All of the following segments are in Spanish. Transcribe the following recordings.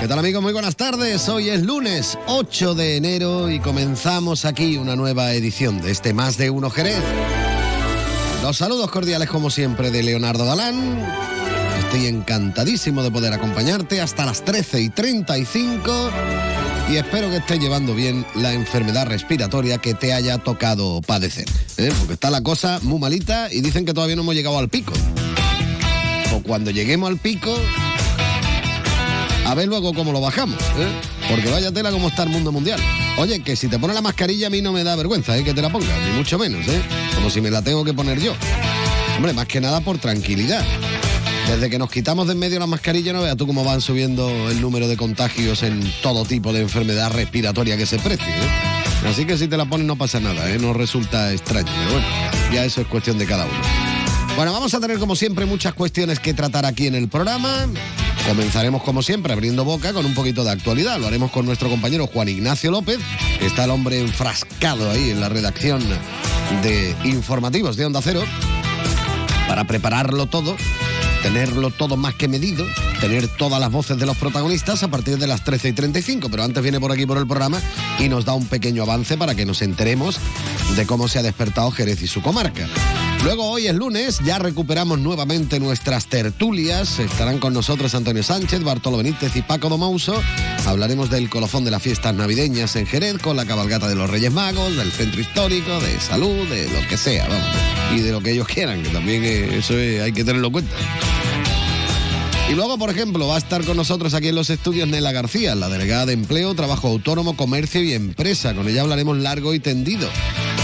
¿Qué tal amigos? Muy buenas tardes. Hoy es lunes 8 de enero y comenzamos aquí una nueva edición de este Más de Uno Jerez. Los saludos cordiales como siempre de Leonardo Galán. Estoy encantadísimo de poder acompañarte hasta las 13 y 35 y espero que estés llevando bien la enfermedad respiratoria que te haya tocado padecer. ¿eh? Porque está la cosa muy malita y dicen que todavía no hemos llegado al pico. O cuando lleguemos al pico, a ver luego cómo lo bajamos, ¿eh? Porque vaya tela como está el mundo mundial. Oye, que si te pones la mascarilla a mí no me da vergüenza, ¿eh? Que te la pongas, ni mucho menos, ¿eh? Como si me la tengo que poner yo. Hombre, más que nada por tranquilidad. Desde que nos quitamos de en medio la mascarilla, no veas tú cómo van subiendo el número de contagios en todo tipo de enfermedad respiratoria que se precie, ¿eh? Así que si te la pones no pasa nada, ¿eh? No resulta extraño, pero bueno, ya eso es cuestión de cada uno. Bueno, vamos a tener como siempre muchas cuestiones que tratar aquí en el programa. Comenzaremos como siempre abriendo boca con un poquito de actualidad. Lo haremos con nuestro compañero Juan Ignacio López. Está el hombre enfrascado ahí en la redacción de informativos de Onda Cero para prepararlo todo, tenerlo todo más que medido, tener todas las voces de los protagonistas a partir de las 13 y 35. Pero antes viene por aquí por el programa y nos da un pequeño avance para que nos enteremos de cómo se ha despertado Jerez y su comarca. Luego hoy es lunes, ya recuperamos nuevamente nuestras tertulias. Estarán con nosotros Antonio Sánchez, Bartolo Benítez y Paco Domauso. Hablaremos del colofón de las fiestas navideñas en Jerez, con la cabalgata de los Reyes Magos, del centro histórico, de salud, de lo que sea, vamos. Y de lo que ellos quieran, que también eh, eso eh, hay que tenerlo en cuenta. Y luego, por ejemplo, va a estar con nosotros aquí en los estudios Nela García, la delegada de Empleo, Trabajo Autónomo, Comercio y Empresa. Con ella hablaremos largo y tendido.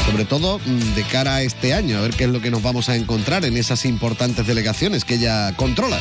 Sobre todo mm, de cara a este año, a ver qué es lo que nos vamos a encontrar en esas importantes delegaciones que ella controla.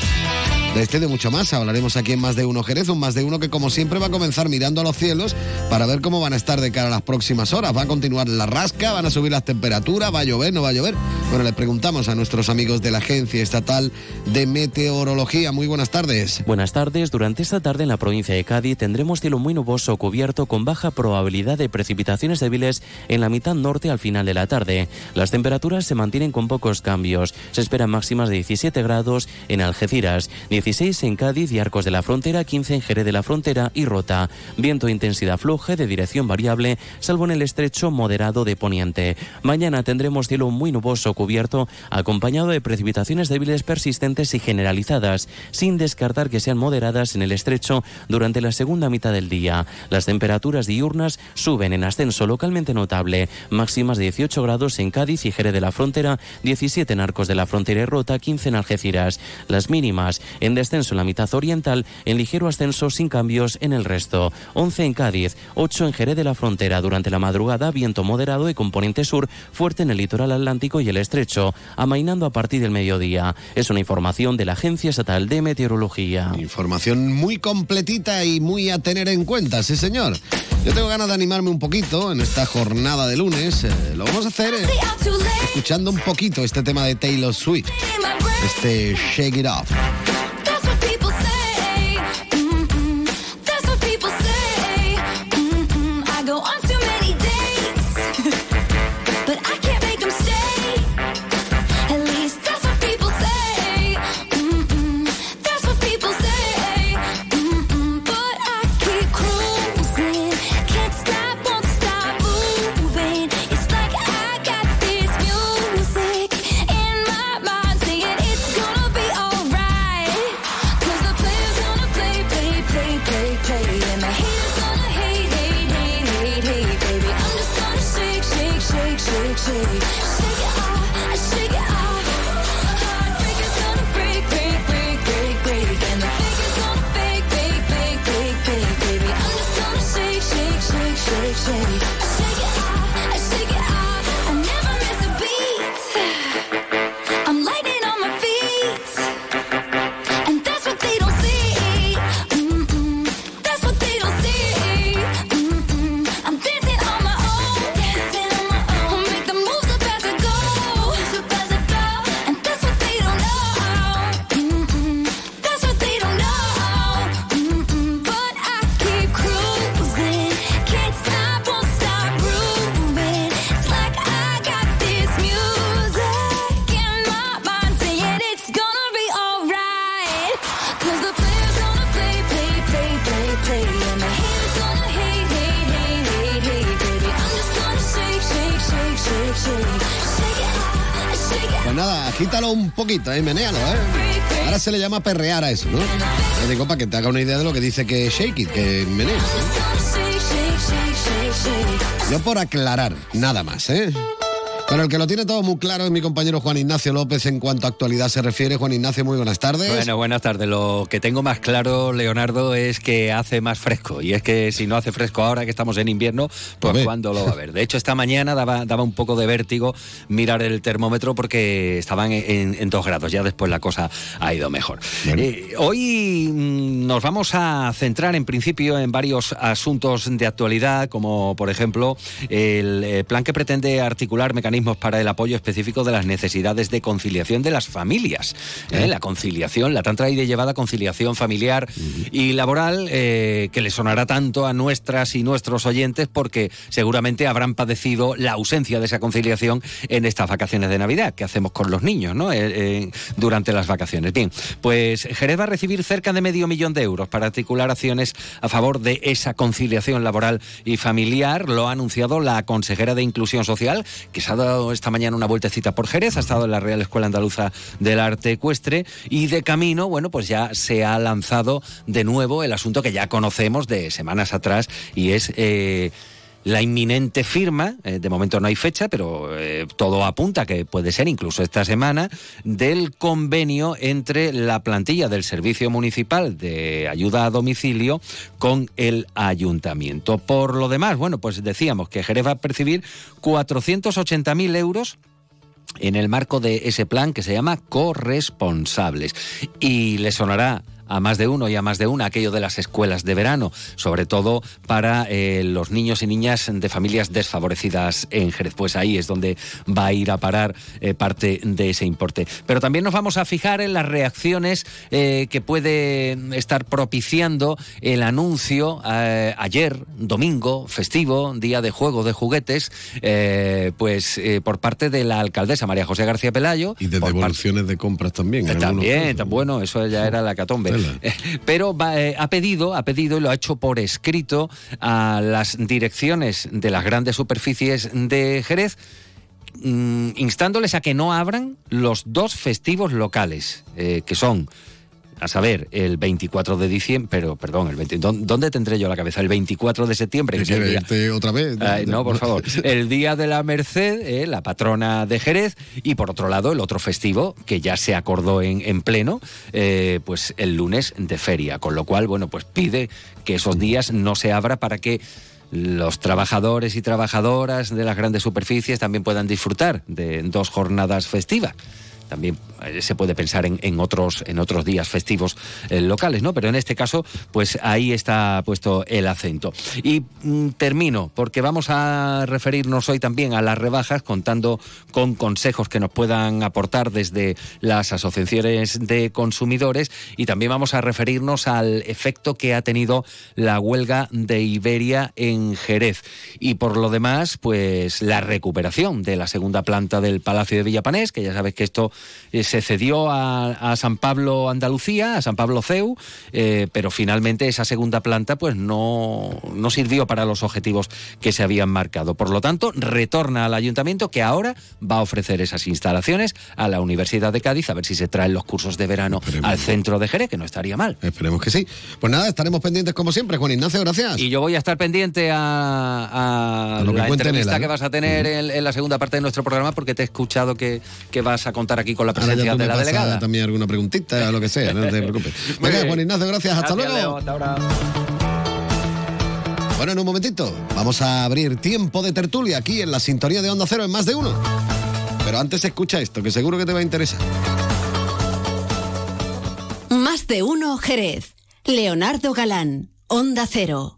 De este de mucho más hablaremos aquí en Más de Uno Jerez, un Más de Uno que como siempre va a comenzar mirando a los cielos para ver cómo van a estar de cara a las próximas horas. Va a continuar la rasca, van a subir las temperaturas, va a llover, no va a llover. Bueno, le preguntamos a nuestros amigos de la Agencia Estatal de Meteorología. Muy buenas tardes. Buenas tardes. Durante esta tarde en la provincia de Cádiz tendremos cielo muy nuboso cubierto con baja probabilidad de precipitaciones débiles en la mitad norte al final de la tarde. Las temperaturas se mantienen con pocos cambios. Se esperan máximas de 17 grados en Algeciras, 16 en Cádiz y Arcos de la Frontera, 15 en Jerez de la Frontera y Rota. Viento intensidad floja de dirección variable, salvo en el estrecho moderado de Poniente. Mañana tendremos cielo muy nuboso cubierto, acompañado de precipitaciones débiles persistentes y generalizadas, sin descartar que sean moderadas en el estrecho durante la segunda mitad del día. Las temperaturas diurnas suben en ascenso localmente notable, máximas de 18 grados en Cádiz y Jerez de la Frontera, 17 en Arcos de la Frontera y Rota, 15 en Algeciras. Las mínimas en descenso en la mitad oriental, en ligero ascenso sin cambios en el resto. 11 en Cádiz, 8 en Jerez de la Frontera. Durante la madrugada, viento moderado de componente sur, fuerte en el litoral atlántico y el estrecho, amainando a partir del mediodía. Es una información de la Agencia Estatal de Meteorología. Información muy completita y muy a tener en cuenta, sí señor. Yo tengo ganas de animarme un poquito en esta jornada de lunes. Eh, lo vamos a hacer eh, escuchando un poquito este tema de Taylor Swift, este Shake It Off. Poquito, ¿eh? menéalo, ¿eh? Ahora se le llama perrear a eso, ¿no? Te digo para que te haga una idea de lo que dice que shake it, que menees. ¿eh? Yo por aclarar, nada más, ¿eh? Pero el que lo tiene todo muy claro es mi compañero Juan Ignacio López en cuanto a actualidad se refiere. Juan Ignacio, muy buenas tardes. Bueno, buenas tardes. Lo que tengo más claro, Leonardo, es que hace más fresco. Y es que si no hace fresco ahora que estamos en invierno, pues. ¿cuándo lo va a ver? De hecho, esta mañana daba, daba un poco de vértigo mirar el termómetro porque estaban en, en dos grados. Ya después la cosa ha ido mejor. Bueno. Eh, hoy mm, nos vamos a centrar en principio en varios asuntos de actualidad, como por ejemplo el eh, plan que pretende articular mecanismos para el apoyo específico de las necesidades de conciliación de las familias. ¿eh? La conciliación, la tan traída y llevada conciliación familiar y laboral, eh, que le sonará tanto a nuestras y nuestros oyentes porque seguramente habrán padecido la ausencia de esa conciliación en estas vacaciones de Navidad que hacemos con los niños ¿no? Eh, eh, durante las vacaciones. Bien, pues Jerez va a recibir cerca de medio millón de euros para articular acciones a favor de esa conciliación laboral y familiar. Lo ha anunciado la consejera de Inclusión Social, que se ha dado esta mañana una vueltecita por Jerez, ha estado en la Real Escuela Andaluza del Arte Ecuestre y de camino, bueno, pues ya se ha lanzado de nuevo el asunto que ya conocemos de semanas atrás y es... eh, la inminente firma, eh, de momento no hay fecha, pero eh, todo apunta que puede ser incluso esta semana, del convenio entre la plantilla del Servicio Municipal de Ayuda a Domicilio con el Ayuntamiento. Por lo demás, bueno, pues decíamos que Jerez va a percibir 480.000 euros en el marco de ese plan que se llama corresponsables. Y le sonará a más de uno y a más de una aquello de las escuelas de verano, sobre todo para eh, los niños y niñas de familias desfavorecidas en Jerez. Pues ahí es donde va a ir a parar eh, parte de ese importe. Pero también nos vamos a fijar en las reacciones eh, que puede estar propiciando el anuncio ayer, domingo, festivo, día de juego de juguetes, pues por parte de la alcaldesa María José García Pelayo. Y de devoluciones de compras también. en también, tan bueno, eso ya era la catombe. Pero eh, ha pedido, ha pedido y lo ha hecho por escrito a las direcciones de las grandes superficies de Jerez mm, instándoles a que no abran los dos festivos locales, eh, que son, a saber, el 24 de diciembre, pero perdón, el 20, ¿dó- ¿dónde tendré yo la cabeza? El 24 de septiembre, que ¿Qué es el quieres día, irte otra vez? Ay, no, por favor. El Día de la Merced, eh, la patrona de Jerez, y por otro lado el otro festivo que ya se acordó en, en pleno, eh, pues el lunes de feria, con lo cual, bueno, pues pide que esos días no se abra para que los trabajadores y trabajadoras de las grandes superficies también puedan disfrutar de dos jornadas festivas. También eh, se puede pensar en, otros, en otros días festivos eh, locales, ¿no? Pero en este caso, pues ahí está puesto el acento. Y mm, termino, porque vamos a referirnos hoy también a las rebajas, contando con consejos que nos puedan aportar desde las asociaciones de consumidores y también vamos a referirnos al efecto que ha tenido la huelga de Iberia en Jerez. Y por lo demás, pues la recuperación de la segunda planta del Palacio de Villapanés, que ya sabes que esto eh, se cedió a, a San Pablo Andalucía, a San Pablo CEU, eh, pero finalmente esa segunda planta pues no, no sirvió para los objetivos que se habían marcado. Por lo tanto, retorna al ayuntamiento que ahora va a ofrecer esas instalaciones a la Universidad de Cádiz a ver si se traen los cursos de verano Esperemos. al centro de Jerez, que no estaría mal. Esperemos que sí. Pues nada, estaremos pendientes como siempre. Juan Ignacio, gracias. Y yo voy a estar pendiente a, a A lo que la entrevista Nela, que vas a tener en, en la segunda parte de nuestro programa porque te he escuchado que, que vas a contar aquí con la presencia de la delegada. también alguna preguntita o lo que sea, no te preocupes. Venga. Juan Ignacio, gracias. Hasta Gracias, luego. Leo. Hasta ahora. Bueno, en un momentito vamos a abrir tiempo de tertulia aquí en la sintonía de Onda Cero en más de uno. Pero antes escucha esto, que seguro que te va a interesar. Más de uno Jerez. Leonardo Galán, Onda Cero.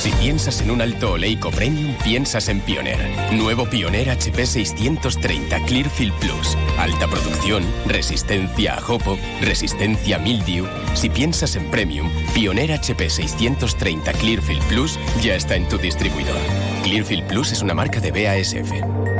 Si piensas en un alto oleico premium, piensas en Pioneer. Nuevo Pioneer HP 630 Clearfield Plus. Alta producción, resistencia a jopo, resistencia a mildew. Si piensas en premium, Pioneer HP 630 Clearfield Plus ya está en tu distribuidor. Clearfield Plus es una marca de BASF.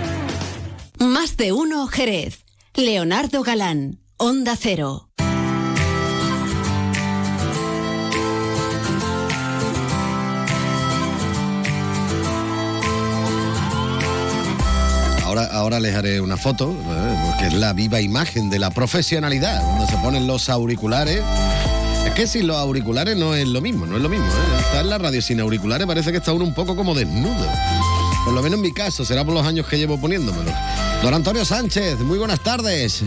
Más de uno Jerez. Leonardo Galán, Onda Cero. Ahora, ahora les haré una foto, ¿eh? porque es la viva imagen de la profesionalidad, donde se ponen los auriculares. Es que sin los auriculares no es lo mismo, no es lo mismo. ¿eh? Estar en la radio sin auriculares parece que está uno un poco como desnudo. Por lo menos en mi caso, será por los años que llevo poniéndomelo. Don Antonio Sánchez, muy buenas tardes.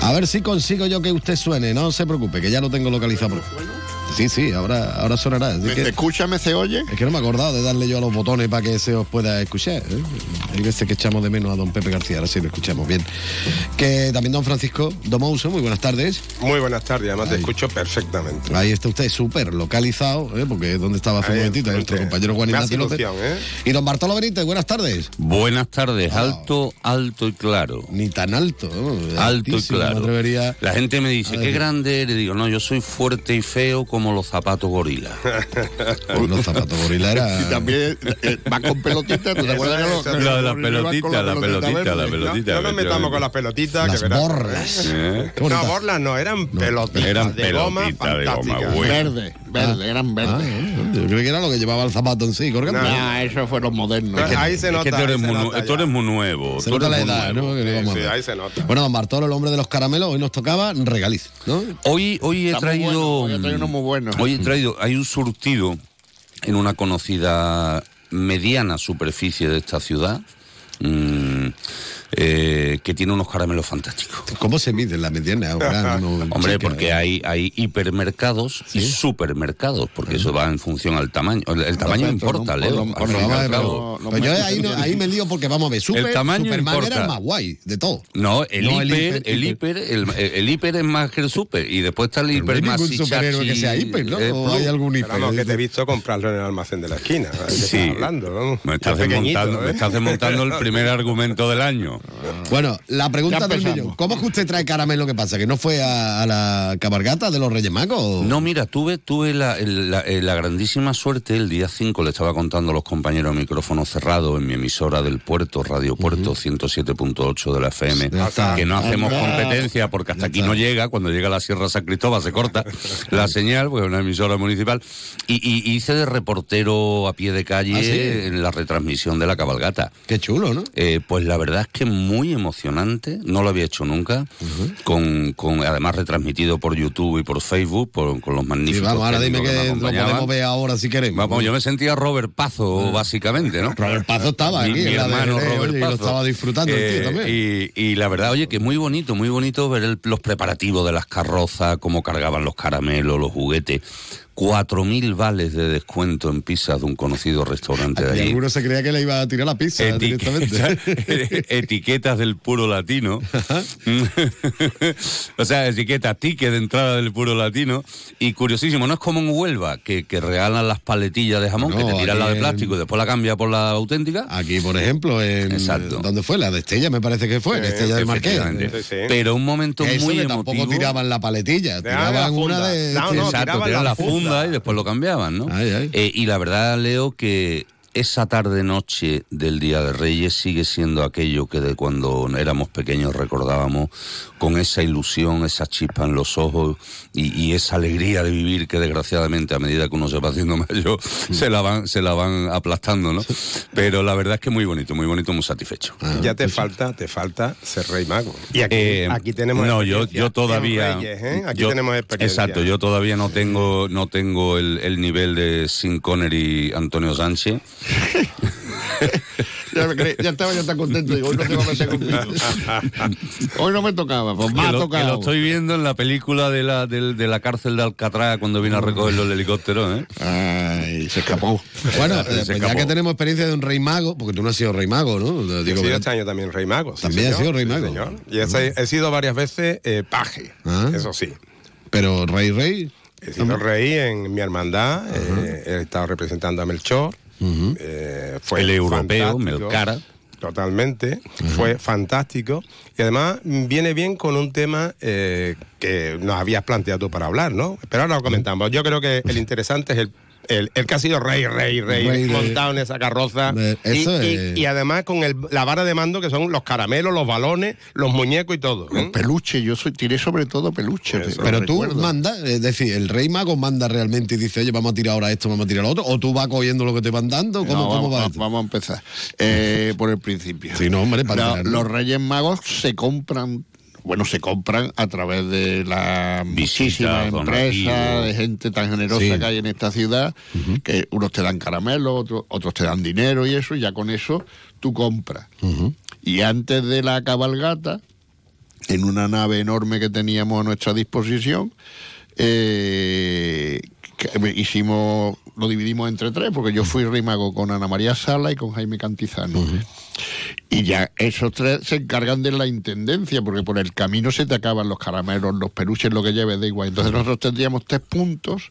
A ver si consigo yo que usted suene, no se preocupe, que ya lo tengo localizado. Sí, sí, ahora, ahora sonará. así ¿Me que- te escucha, me se oye? es que no me he acordado de darle yo a los botones para que se os pueda escuchar. ¿eh? Hay veces que echamos de menos a don Pepe García, ahora sí lo escuchamos bien. Que también don Francisco Domouso, muy buenas tardes. Muy buenas tardes, además te escucho perfectamente. Ahí está usted súper localizado, ¿eh? porque es donde estaba hace un momentito nuestro compañero Juan Ignacio López. ¿eh? Y don Bartolo Benítez, buenas tardes. Buenas tardes, Ah. alto, alto y claro. Ni tan alto, ¿no? Alto y claro. atrevería La gente me dice, qué grande eres. Digo, no, yo soy fuerte y feo como los zapatos gorila. Con los zapatos gorila era... Y también eh, va con pelotita, ¿tú te acuerdas La de la con pelotita, la pelotita, la No, pelotita. no nos metamos con las pelotitas. Las que borlas. ¿Eh? No, borlas no, eran pelotitas eran de goma pelotitas de goma, fantásticas. güey. Verde, verde, eran Ah, verdes. ¿eh? yo creo que era lo que llevaba el zapato en sí, colgando. No. Ah, eso fue los modernos. Ahí se Es que nota. tú eres, ahí se muy, nu- nota tú eres muy nuevo. Se tú nota la edad, nuevo. ¿no? Que Sí, ahí se nota. Bueno, don Bartolo, el hombre de los caramelos, hoy nos tocaba regaliz, ¿no? Hoy, hoy he Está traído. bueno, hoy he traído uno muy bueno. Hoy he traído. Hay un surtido en una conocida mediana superficie de esta ciudad. mm, eh, que tiene unos caramelos fantásticos. ¿Cómo se mide la mediana? Ahora, no, Hombre, chica, porque ¿eh? hay, hay hipermercados y supermercados, porque eso va en función al tamaño. El, el tamaño Perfecto, importa, Leo. no, yo ahí, ahí me lío porque vamos a ver, super, tamaño Superman importa. era el más guay de todo. No, el No, el hiper, el hiper, el, el hiper es más que el super. Y después está el Pero no hay hiper más ningún superhéroe que sea hiper, ¿no? ¿O hay algún hiper? Que te he visto comprarlo en el almacén de la esquina. ¿de qué Sí. hablando? Me estás, desmontando, me ¿eh? estás desmontando el primer argumento del año. Bueno, la pregunta del millón. ¿Cómo es que usted trae caramelo? ¿Qué pasa? ¿Que no fue a, a la cabalgata de los Reyes Magos? o- No, mira, tuve, tuve la, eh, la grandísima suerte, el día 5 le estaba contando a los compañeros micrófono cerrado en mi emisora del puerto, Radio Puerto 107.8 de la FM, que no hacemos competencia porque hasta aquí no llega, cuando llega a la Sierra San Cristóbal se corta la señal, porque es una emisora municipal, y, y hice de reportero a pie de calle ¿Ah, sí? en la retransmisión de la cabalgata. Qué chulo, ¿no? Eh, pues la verdad es que muy emocionante, no lo había hecho nunca, con, con además retransmitido por YouTube y por Facebook, por- con los Y magníficos. vamos, ahora dime que lo podemos ver ahora si queremos. Vamos, yo me sentía Robert Pazo, básicamente, ¿no? Robert Pazo estaba Mi- aquí, mi de hermano Robert oye, y lo Pazo. estaba disfrutando el tío Eh, también. Y, y la verdad, oye, que muy bonito, muy bonito ver el- los preparativos de las carrozas, cómo cargaban los caramelos, los juguetes. 4.000 vales de descuento en pizzas de un conocido restaurante de Y allí. alguno se creía que le iba a tirar la pizza directamente. Etiquetas, del puro latino. o sea, etiquetas, ticket de entrada del puro latino. Y curiosísimo, no es como en Huelva, que, que regalan las paletillas de jamón, No, que te tiran aquí la de en- plástico y después la cambia por la auténtica. Aquí, por ejemplo, en. Exacto. ¿Dónde fue? La de Estella, me parece que fue, en Estella del Marqués. Sí, sí. Pero un momento eso muy emotivo. tampoco tiraban la paletilla, Tiraban tiraban la una de. No, no, Exacto, tiraban la funda y después lo cambiaban, ¿no? Ay, ay. Eh, y la verdad, Leo, que esa tarde-noche del Día de Reyes sigue siendo aquello que de cuando éramos pequeños recordábamos con esa ilusión, esa chispa en los ojos y, y esa alegría de vivir que desgraciadamente a medida que uno se va haciendo mayor se la van se la van aplastando, ¿no? Pero la verdad es que muy bonito, muy bonito, muy satisfecho. Ah, Ya te falta, te falta ser rey mago. Y aquí, Eh, aquí tenemos no yo yo todavía Reyes, ¿eh? Aquí yo- tenemos experiencia. exacto yo todavía no tengo no tengo el, el nivel de Sin Connery Antonio Sánchez ya, me ya estaba yo tan contento, digo, hoy no te va a meter conmigo. hoy no me tocaba, pues me Que ha lo, que lo estoy viendo en la película de la, de la cárcel de Alcatraz cuando vino a recogerlo el helicóptero, ¿eh? Ay, se escapó. Bueno, Se eh, pues ya que tenemos experiencia de un rey mago, porque tú no has sido rey mago, ¿no? Digo, sido que- este año también Rey Mago. sí, También has señor, sido Rey sí, Mago. señor. Y he, he sido varias veces eh, paje, Ah. eso sí. pero rey, rey. He sido rey en mi hermandad, eh, he estado representando a Melchor. Eh, fue El europeo. Melcara. Totalmente, fue fantástico y además viene bien con un tema eh, que nos habías planteado tú para hablar, ¿no? Pero ahora lo comentamos. Yo creo que el interesante es el, el, el que ha sido rey, rey, rey, Rey montado en esa carroza eso y- es- y además con el- la vara de mando que son los caramelos, los balones, los muñecos y todo. ¿eh? Peluche, yo soy, tiré sobre todo peluche. Eso. Pero tú recuerdo. mandas, es decir, el rey mago manda realmente y dice, oye, vamos a tirar ahora esto, vamos a tirar lo otro, o tú vas cogiendo lo que te van dando, ¿cómo, No, cómo vamos, va a empezar eh, por el principio. Sí, no, hombre, para tenerlo. los Reyes Magos se compran, bueno, se compran a través de la empresas, donativos. de gente tan generosa Sí. que hay en esta ciudad, que unos te dan caramelo, otros, otros te dan dinero y eso, y ya con eso tú compras. Y antes de la cabalgata, en una nave enorme que teníamos a nuestra disposición, eh, hicimos, lo dividimos entre tres, porque yo fui rey mago con Ana María Sala y con Jaime Cantizano. Y ya esos tres se encargan de la intendencia, porque por el camino se te acaban los caramelos, los peluches, lo que lleves, da igual. Entonces nosotros tendríamos tres puntos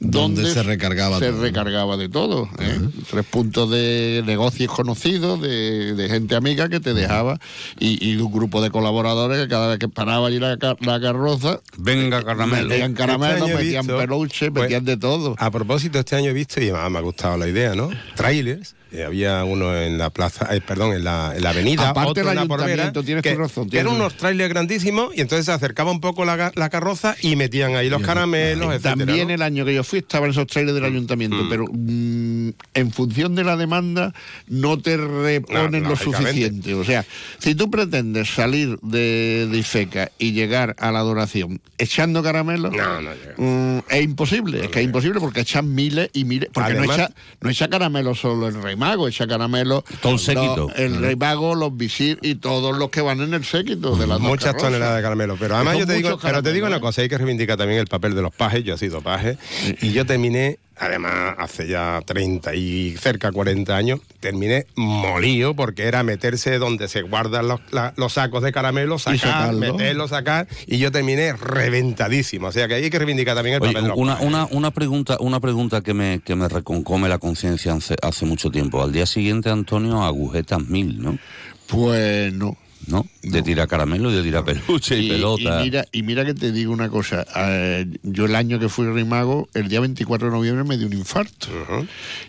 Donde donde se recargaba se todo. recargaba de todo. ¿eh? Tres puntos de negocios conocidos, de, de gente amiga que te dejaba, y, y de un grupo de colaboradores que cada vez que paraba allí la, ca- la carroza, Venga, caramelo. metían caramelos, Este año he metían visto, peluche, pues, metían de todo. A propósito, este año he visto, y me ha gustado la idea, ¿no? Trailers. Eh, había uno en la plaza, eh, perdón, en la, en la avenida, Aparte otro del en la Porvera, ayuntamiento, tienes que, razón, que eran unos trailers grandísimos y entonces se acercaba un poco la, carroza y metían ahí los caramelos, etcétera, También ¿no? el año que yo fui estaban esos trailers del ayuntamiento, pero mm, en función de la demanda no te reponen No, lo suficiente. O sea, si tú pretendes salir de, de Ifeca y llegar a la adoración echando caramelos, No, no llega. mm, es imposible, es que es imposible porque echan miles y miles, porque no echa, no echa caramelo solo el rey mago, echa caramelo Todo el los- séquito. el rey mago, los visir y todos los que van en el séquito de las Muchas toneladas de caramelo. Pero además yo te digo, pero te digo una cosa, hay que reivindicar también el papel de los pajes. Yo he sido paje y yo terminé, además hace ya 30 y cerca 40 años, terminé molido porque era meterse donde se guardan los, la- los sacos de caramelo, sacar, sacarlo. meterlo, sacar y yo terminé reventadísimo. O sea que ahí hay que reivindicar también el Oye, papel de los una, pajes. una, una pregunta, una pregunta que me, que me reconcome la conciencia hace, hace mucho tiempo. Al día siguiente, Antonio, agujetas mil, ¿no? Pues no. ¿No? De tira caramelo y de tira peluche y, pelota. Y mira, y mira que te digo una cosa, eh, yo el año que fui rey mago, el día 24 de noviembre me dio un infarto.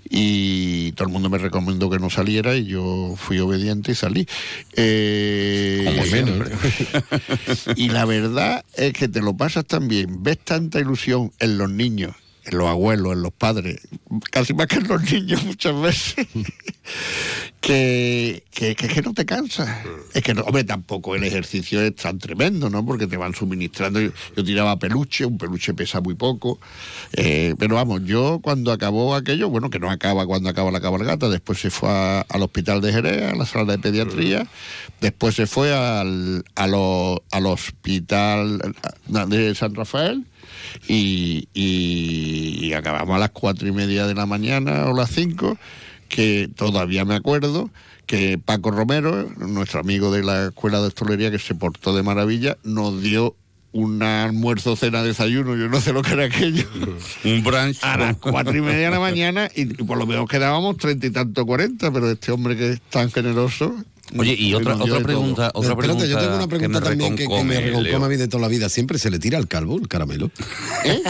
Y todo el mundo me recomendó que no saliera y yo fui obediente y salí. Eh, Como siempre. y la verdad es que te lo pasas tan bien, ves tanta ilusión en los niños, en los abuelos, en los padres, casi más que en los niños muchas veces, que, que, que, que no te cansas. Es que, no, hombre, tampoco el ejercicio es tan tremendo, ¿no? Porque te van suministrando. Yo, yo tiraba peluche, un peluche pesa muy poco. eh, pero vamos, yo cuando acabó aquello, bueno, que no acaba cuando acaba la cabalgata, después se fue a- al hospital de Jerez, a la sala de pediatría, después se fue al, a lo- al hospital de San Rafael. Y, y- y acabamos a las cuatro y media de la mañana o las cinco, que todavía me acuerdo que Paco Romero, nuestro amigo de la escuela de hostelería, que se portó de maravilla, nos dio un almuerzo, cena, desayuno, yo no sé lo que era aquello, Un brunch. a las cuatro y media de la mañana y, y por lo menos quedábamos treinta y tanto, cuarenta, pero este hombre que es tan generoso... Oye, y otra, otra pregunta, otra Espérate, pregunta. yo tengo una pregunta también que, que me reconcome, a mí de toda la vida. ¿Siempre se le tira al calvo el caramelo? ¿Eh?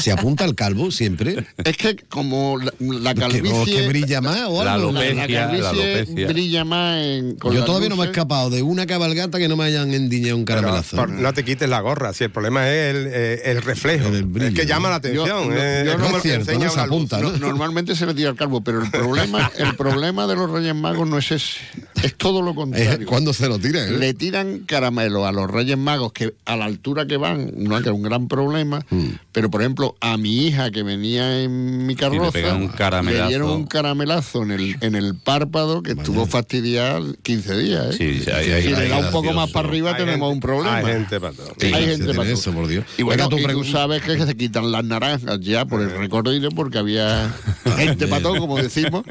¿Se apunta al calvo siempre? Es que como la, la ¿Que, calvicie... que brilla más o La algo? La, alopecia, la calvicie brilla más en, con Yo todavía no me he escapado de una cabalgata que no me hayan endiñado un caramelazo. no te quites la gorra, si el problema es el, eh, el reflejo. El brillo, es que llama la atención. no, eh, yo es no como es el que cierto, enseña no se una luz. apunta, ¿no? No, normalmente se le tira al calvo, pero el problema, el problema de los Reyes Magos no es ese, es todo lo Eh, contrario. ¿Cuándo se lo tira? eh? Le tiran caramelo a los Reyes Magos que a la altura que van, no que es un gran problema, Mm. pero por ejemplo, a mi hija que venía en mi carroza, un le dieron un caramelazo en el, en el párpado que estuvo fastidiada 15 días. ¿eh? Sí, sí, ahí- si le da un poco más para arriba, Hay tenemos gente- un problema. hay gente para todo. Sí, hay gente para eso, por Dios. Y bueno, Venga, tu y tú sabes que se quitan las naranjas ya por el recorrido porque había gente para todo, como decimos,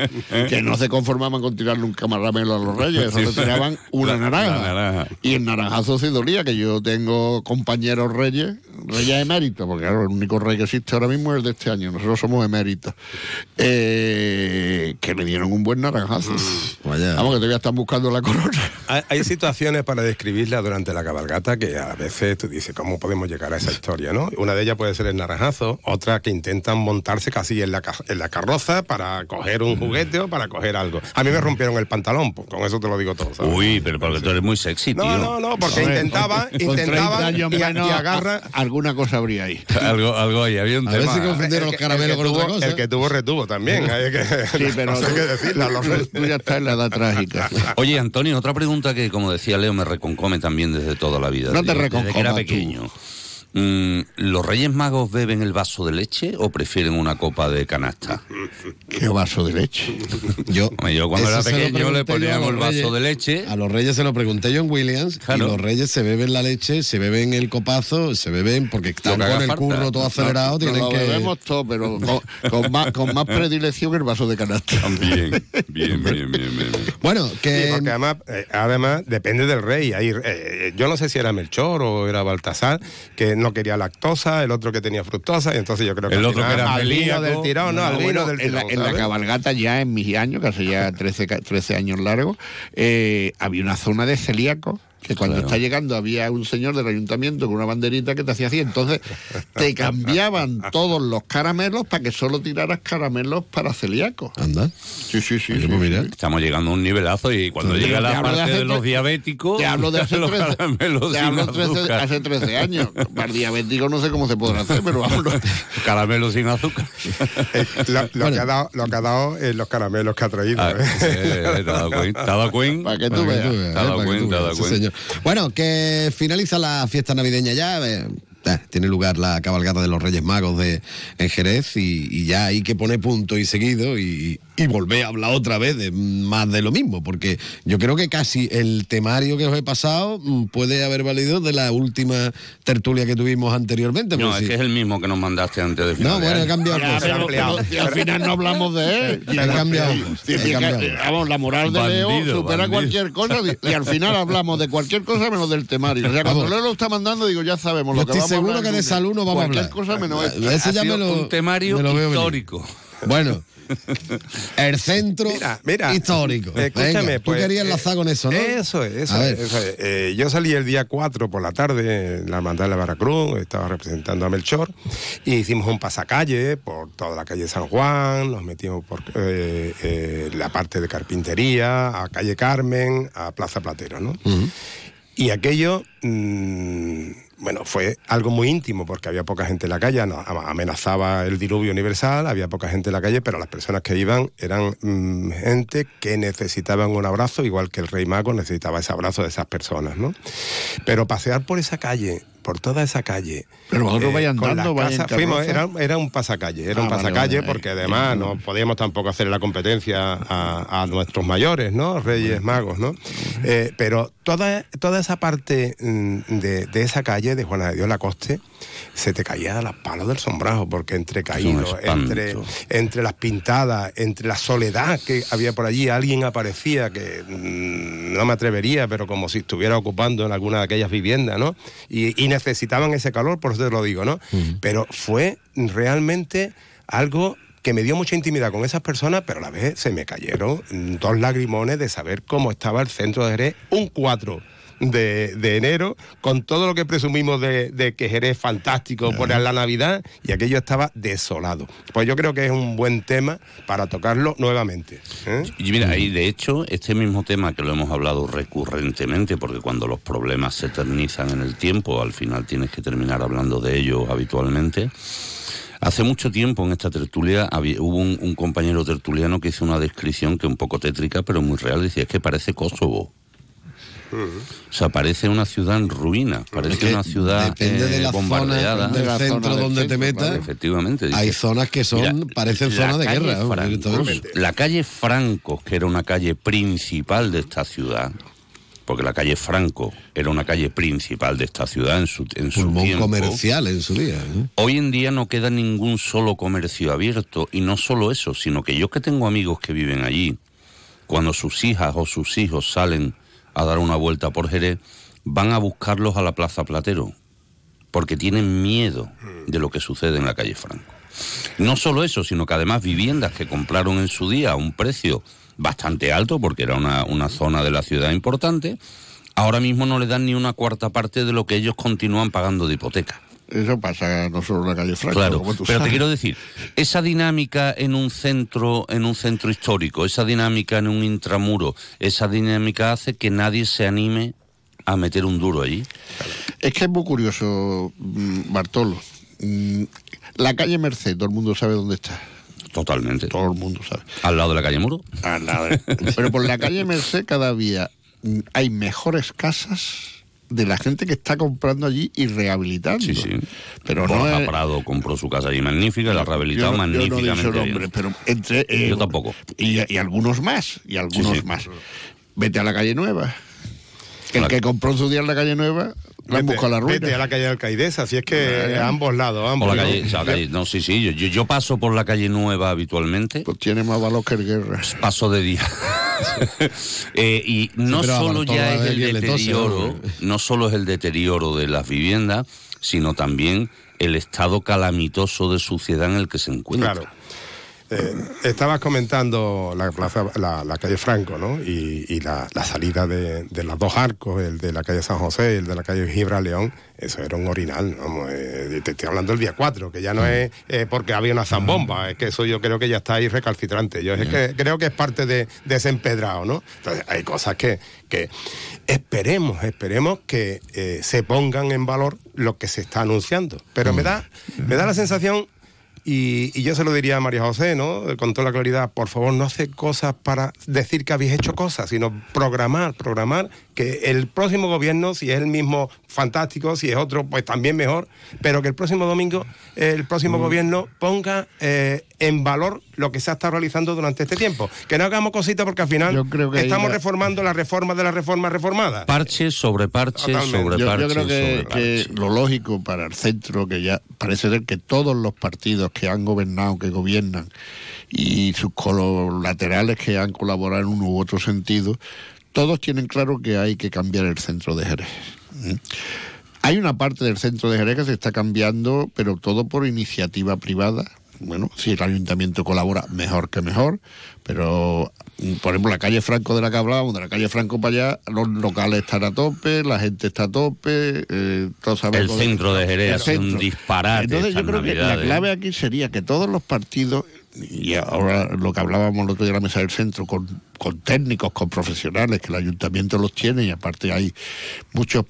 que no se conformaban con tirarle un camaramelo a los reyes, tiraban una naranja. la naranja. Y el naranjazo sí dolía, que yo tengo compañeros reyes, reyes eméritos, porque claro, el único rey que existe ahora mismo es el de este año, nosotros somos eméritos, eh, que le dieron un buen naranjazo. Vaya. Vamos, que todavía están buscando la corona. Hay, hay situaciones para describirla durante la cabalgata que a veces tú dices, ¿cómo podemos llegar a esa historia? ¿no? Una de ellas puede ser el naranjazo, otra que intentan montarse casi en la, en la carroza para coger un juguete o para coger algo. A mí me rompieron el pantalón, pues, con eso te lo digo todo. ¿sabes? Uy, pero porque tú eres muy sexy, tío. No, no, no, porque con- con 30 intentaban años y, menos, y agarra. a- alguna cosa habría ahí. Algo, algo ahí, había un A ver tema. si confundieron El los que- caramelos con otra tuvo- cosa. El que tuvo retuvo también. hay que, Sí, pero no sé tú, qué decirlo. tú- tú ya estás en la edad trágica. Oye, Antonio, otra pregunta que, como decía Leo, me reconcome también desde toda la vida. No te tío, desde que era pequeño. ¿Los Reyes Magos beben el vaso de leche o prefieren una copa de canasta? Qué vaso de leche. Yo, Hombre, yo cuando era pequeño le poníamos los el vaso reyes. de leche. A los reyes se lo pregunté yo en Williams Claro. y los reyes se beben la leche, se beben el copazo, se beben porque están con el falta. curro todo acelerado, tienen lo que... bebemos todo, pero con, con más, con más predilección el vaso de canasta. Bien, bien, bien, bien, bien. Bueno, Sí, que... porque además, eh, además depende del rey. Eh, yo no sé si era Melchor o era Baltasar, que no quería lactosa, el otro que tenía fructosa, y entonces yo creo que El al otro que final, era al vino del tirón, no, No, al vino bueno, del en, la, tirón. en la cabalgata ya en mis años, que hace ya 13, ca- 13 años largos, eh, había una zona de celíacos que cuando Claro. está llegando había un señor del ayuntamiento con una banderita que te hacía así, entonces te cambiaban todos los caramelos para que solo tiraras caramelos para celíacos. Anda. Sí, sí, sí. Sí, pues mira. sí. Estamos llegando a un nivelazo y cuando Sí, llega la hablo de parte hace de los diabéticos, Te hablo de hace los 13, caramelos te sin hablo 13 azúcar. hace 13 años. Para el diabético no sé cómo se podrá hacer, pero vamos. Caramelos sin azúcar. Eh, lo, lo Bueno. que ha dado, lo que ha dado es los caramelos que ha traído. Ah, ¿eh? eh, ¿Te has dado cuenta? ¿Te has dado cuenta? Para que tú veas. Te has eh, dado cuenta, te dado sí. Bueno, que finaliza la fiesta navideña ya. eh, tiene lugar la cabalgata de los Reyes Magos de, en Jerez y, y ya hay que poner punto y seguido y, y volver a hablar otra vez de más de lo mismo, porque yo creo que casi el temario que os he pasado mm, puede haber valido de la última tertulia que tuvimos anteriormente. No, es que es el mismo que nos mandaste antes de final no bueno, he cambiado Ya, pero- pero- al final no hablamos de él. He cambiado vamos, la moral de Leo Bandido, supera bandido. cualquier cosa y, y al final hablamos de cualquier cosa menos del temario. O sea, cuando. Leo lo está mandando, digo, ya sabemos Yo lo que estoy vamos seguro que el de salud no vamos a hablar. cosa menos esto. Ha ya sido me lo- un temario me lo veo venir. histórico. Bueno, el centro Mira, mira. histórico. Escúchame, Venga, tú pues, querías eh, enlazar con eso, ¿no? Eso es, eso es. eso. Eh, yo salí el día 4 por la tarde en la hermandad de Baracruz, estaba representando a Melchor, y hicimos un pasacalle por toda la calle San Juan, nos metimos por eh, eh, la parte de carpintería, a calle Carmen, a Plaza Platero, ¿no? Y aquello, mm, bueno, fue algo muy íntimo porque había poca gente en la calle, amenazaba el diluvio universal, había poca gente en la calle, pero las personas que iban eran mm, gente que necesitaban un abrazo, igual que el rey mago necesitaba ese abrazo de esas personas, ¿no? Pero pasear por esa calle, por toda esa calle. Pero vosotros vais andando, las vais casas- fuimos, era, era un pasacalle, era Ah, un pasacalle vale, porque ahí, además ahí, no podíamos tampoco hacer la competencia a, a nuestros mayores, ¿no? Reyes magos, ¿no? Eh, pero toda, toda esa parte mm, de, de esa calle de Juana de Dios Lacoste se te caía a los palos del sombrajo porque entre caídos, entre, entre las pintadas, entre la soledad que había por allí, alguien aparecía que mm, no me atrevería, pero como si estuviera ocupando en alguna de aquellas viviendas, ¿no? Y, y necesitaban ese calor, por eso te lo digo, ¿no? Pero fue realmente algo que me dio mucha intimidad con esas personas, pero a la vez se me cayeron dos lagrimones de saber cómo estaba el centro de Jerez un 4 de, de enero, con todo lo que presumimos de, de que Jerez fantástico por la Navidad, y aquello estaba desolado. Pues yo creo que es un buen tema para tocarlo nuevamente. ¿eh? Y mira, y de hecho, este mismo tema que lo hemos hablado recurrentemente, porque cuando los problemas se eternizan en el tiempo, al final tienes que terminar hablando de ello habitualmente. Hace mucho tiempo en esta tertulia había- hubo un, un compañero tertuliano que hizo una descripción que un poco tétrica, pero muy real. Decía, es que parece Kosovo. O sea, parece una ciudad en ruina, parece que una ciudad depende de eh, la zona bombardeada. del centro donde te metas. Efectivamente. Hay zonas que son, Mira, parecen la zonas de guerra. Francos, la calle Francos, que era una calle principal de esta ciudad, porque la calle Franco era una calle principal de esta ciudad en su, en su Pulmón tiempo. comercial en su día. ¿eh? Hoy en día no queda ningún solo comercio abierto y no solo eso, sino que yo que tengo amigos que viven allí, cuando sus hijas o sus hijos salen a dar una vuelta por Jerez, van a buscarlos a la Plaza Platero, porque tienen miedo de lo que sucede en la calle Franco. No solo eso, sino que además viviendas que compraron en su día a un precio bastante alto, porque era una, una zona de la ciudad importante, ahora mismo no le dan ni una cuarta parte de lo que ellos continúan pagando de hipoteca. Eso pasa no solo en la calle Franco, Claro, como tú pero te quiero decir, esa dinámica en un centro, en un centro histórico, esa dinámica en un intramuro, esa dinámica hace que nadie se anime a meter un duro allí. Es que es muy curioso, mm, Bartolo. Mm, La calle Merced, todo el mundo sabe dónde está. Totalmente. Todo el mundo sabe. Al lado de la calle Muro. Al lado de- Pero por la calle Merced cada día mm, hay mejores casas de la gente que está comprando allí y rehabilitando. Sí, sí. Pero no es- Prado compró su casa allí magnífica, la yo no he magníficamente. nombre, pero entre... eh, Yo tampoco. Y, y algunos más, y algunos Sí, sí. más. Vete a la calle Nueva. El La- que compró en su día en la calle Nueva, la han Vete- buscado la ruina. Vete a la calle Alcaidesa, si es que a ambos lados, a O ambos. ¿no? calle, o sea, la calle- no, sí, sí, yo, paso por la calle Nueva habitualmente. Pues tiene más valor que el guerra. Paso de día. Eh, y no solo ya es el deterioro, no solo es el deterioro de las viviendas, sino también el estado calamitoso de suciedad en el que se encuentra. Claro. Eh, estabas comentando la plaza, la, la calle Franco, ¿no? Y, y la, la salida de, de los dos arcos, el de la calle San José y el de la calle Gibra León, eso era un orinal, vamos, eh, te estoy hablando del día 4, que ya no es eh, porque había una zambomba, es que eso yo creo que ya está ahí recalcitrante. Yo es que creo que es parte de, de ese empedrado, ¿no? Entonces hay cosas que, que esperemos, esperemos que eh, se pongan en valor lo que se está anunciando. Pero me da, me da la sensación y, y yo se lo diría a María José, ¿no? Con toda la claridad, por favor, no hace cosas para decir que habéis hecho cosas, sino programar, programar que el próximo gobierno, si es el mismo, fantástico, si es otro, pues también mejor, pero que el próximo domingo el Mm. próximo gobierno ponga eh, en valor lo que se ha estado realizando durante este tiempo. Que no hagamos cositas porque al final Yo creo que ahí estamos reformando la reforma de la reforma reformada. Parche sobre parche Totalmente. sobre Yo, parche. yo creo que, sobre que parche. lo lógico para el centro, que ya parece ser que todos los partidos que han gobernado, que gobiernan, y sus colaterales que han colaborado en uno u otro sentido, todos tienen claro que hay que cambiar el centro de Jerez. ¿Mm? Hay una parte del centro de Jerez que se está cambiando, pero todo por iniciativa privada. Bueno, si el ayuntamiento colabora, mejor que mejor, pero mm, por ejemplo la calle Franco de la que hablábamos, de la calle Franco para allá, los locales están a tope, la gente está a tope, eh, todos El sabemos- centro de Jerez El sido un disparate Entonces yo creo que la Navidades. clave aquí sería que todos los partidos, y ahora lo que hablábamos el otro día en la mesa del centro, con, con técnicos, con profesionales, que el ayuntamiento los tiene, y aparte hay muchos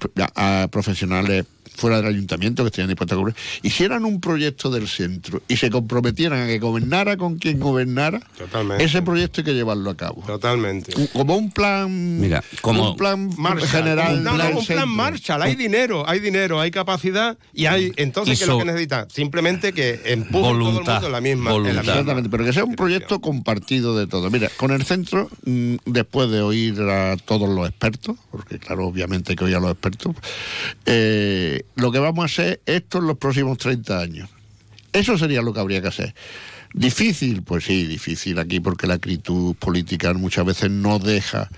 profesionales fuera del ayuntamiento que estarían dispuestos a cubrir, hicieran un proyecto del centro y se comprometieran a que gobernara con quien gobernara, Totalmente. ese proyecto hay que llevarlo a cabo. Totalmente. Como un plan, Mira, como- un plan Marshall, general. No, no, un plan. Marshall. Hay dinero, hay dinero, hay capacidad y hay. Entonces, Y ¿qué es lo que necesita? Simplemente que empuje todo el mundo en la misma. en la Exactamente, pero que sea un proyecto compartido de todo. Mira, con el centro, mm, después de oír a todos los expertos, porque claro, obviamente hay que oír a los expertos, eh, lo que vamos a hacer esto en los próximos 30 años. Eso sería lo que habría que hacer. Difícil, pues sí, difícil aquí porque la actitud política muchas veces no deja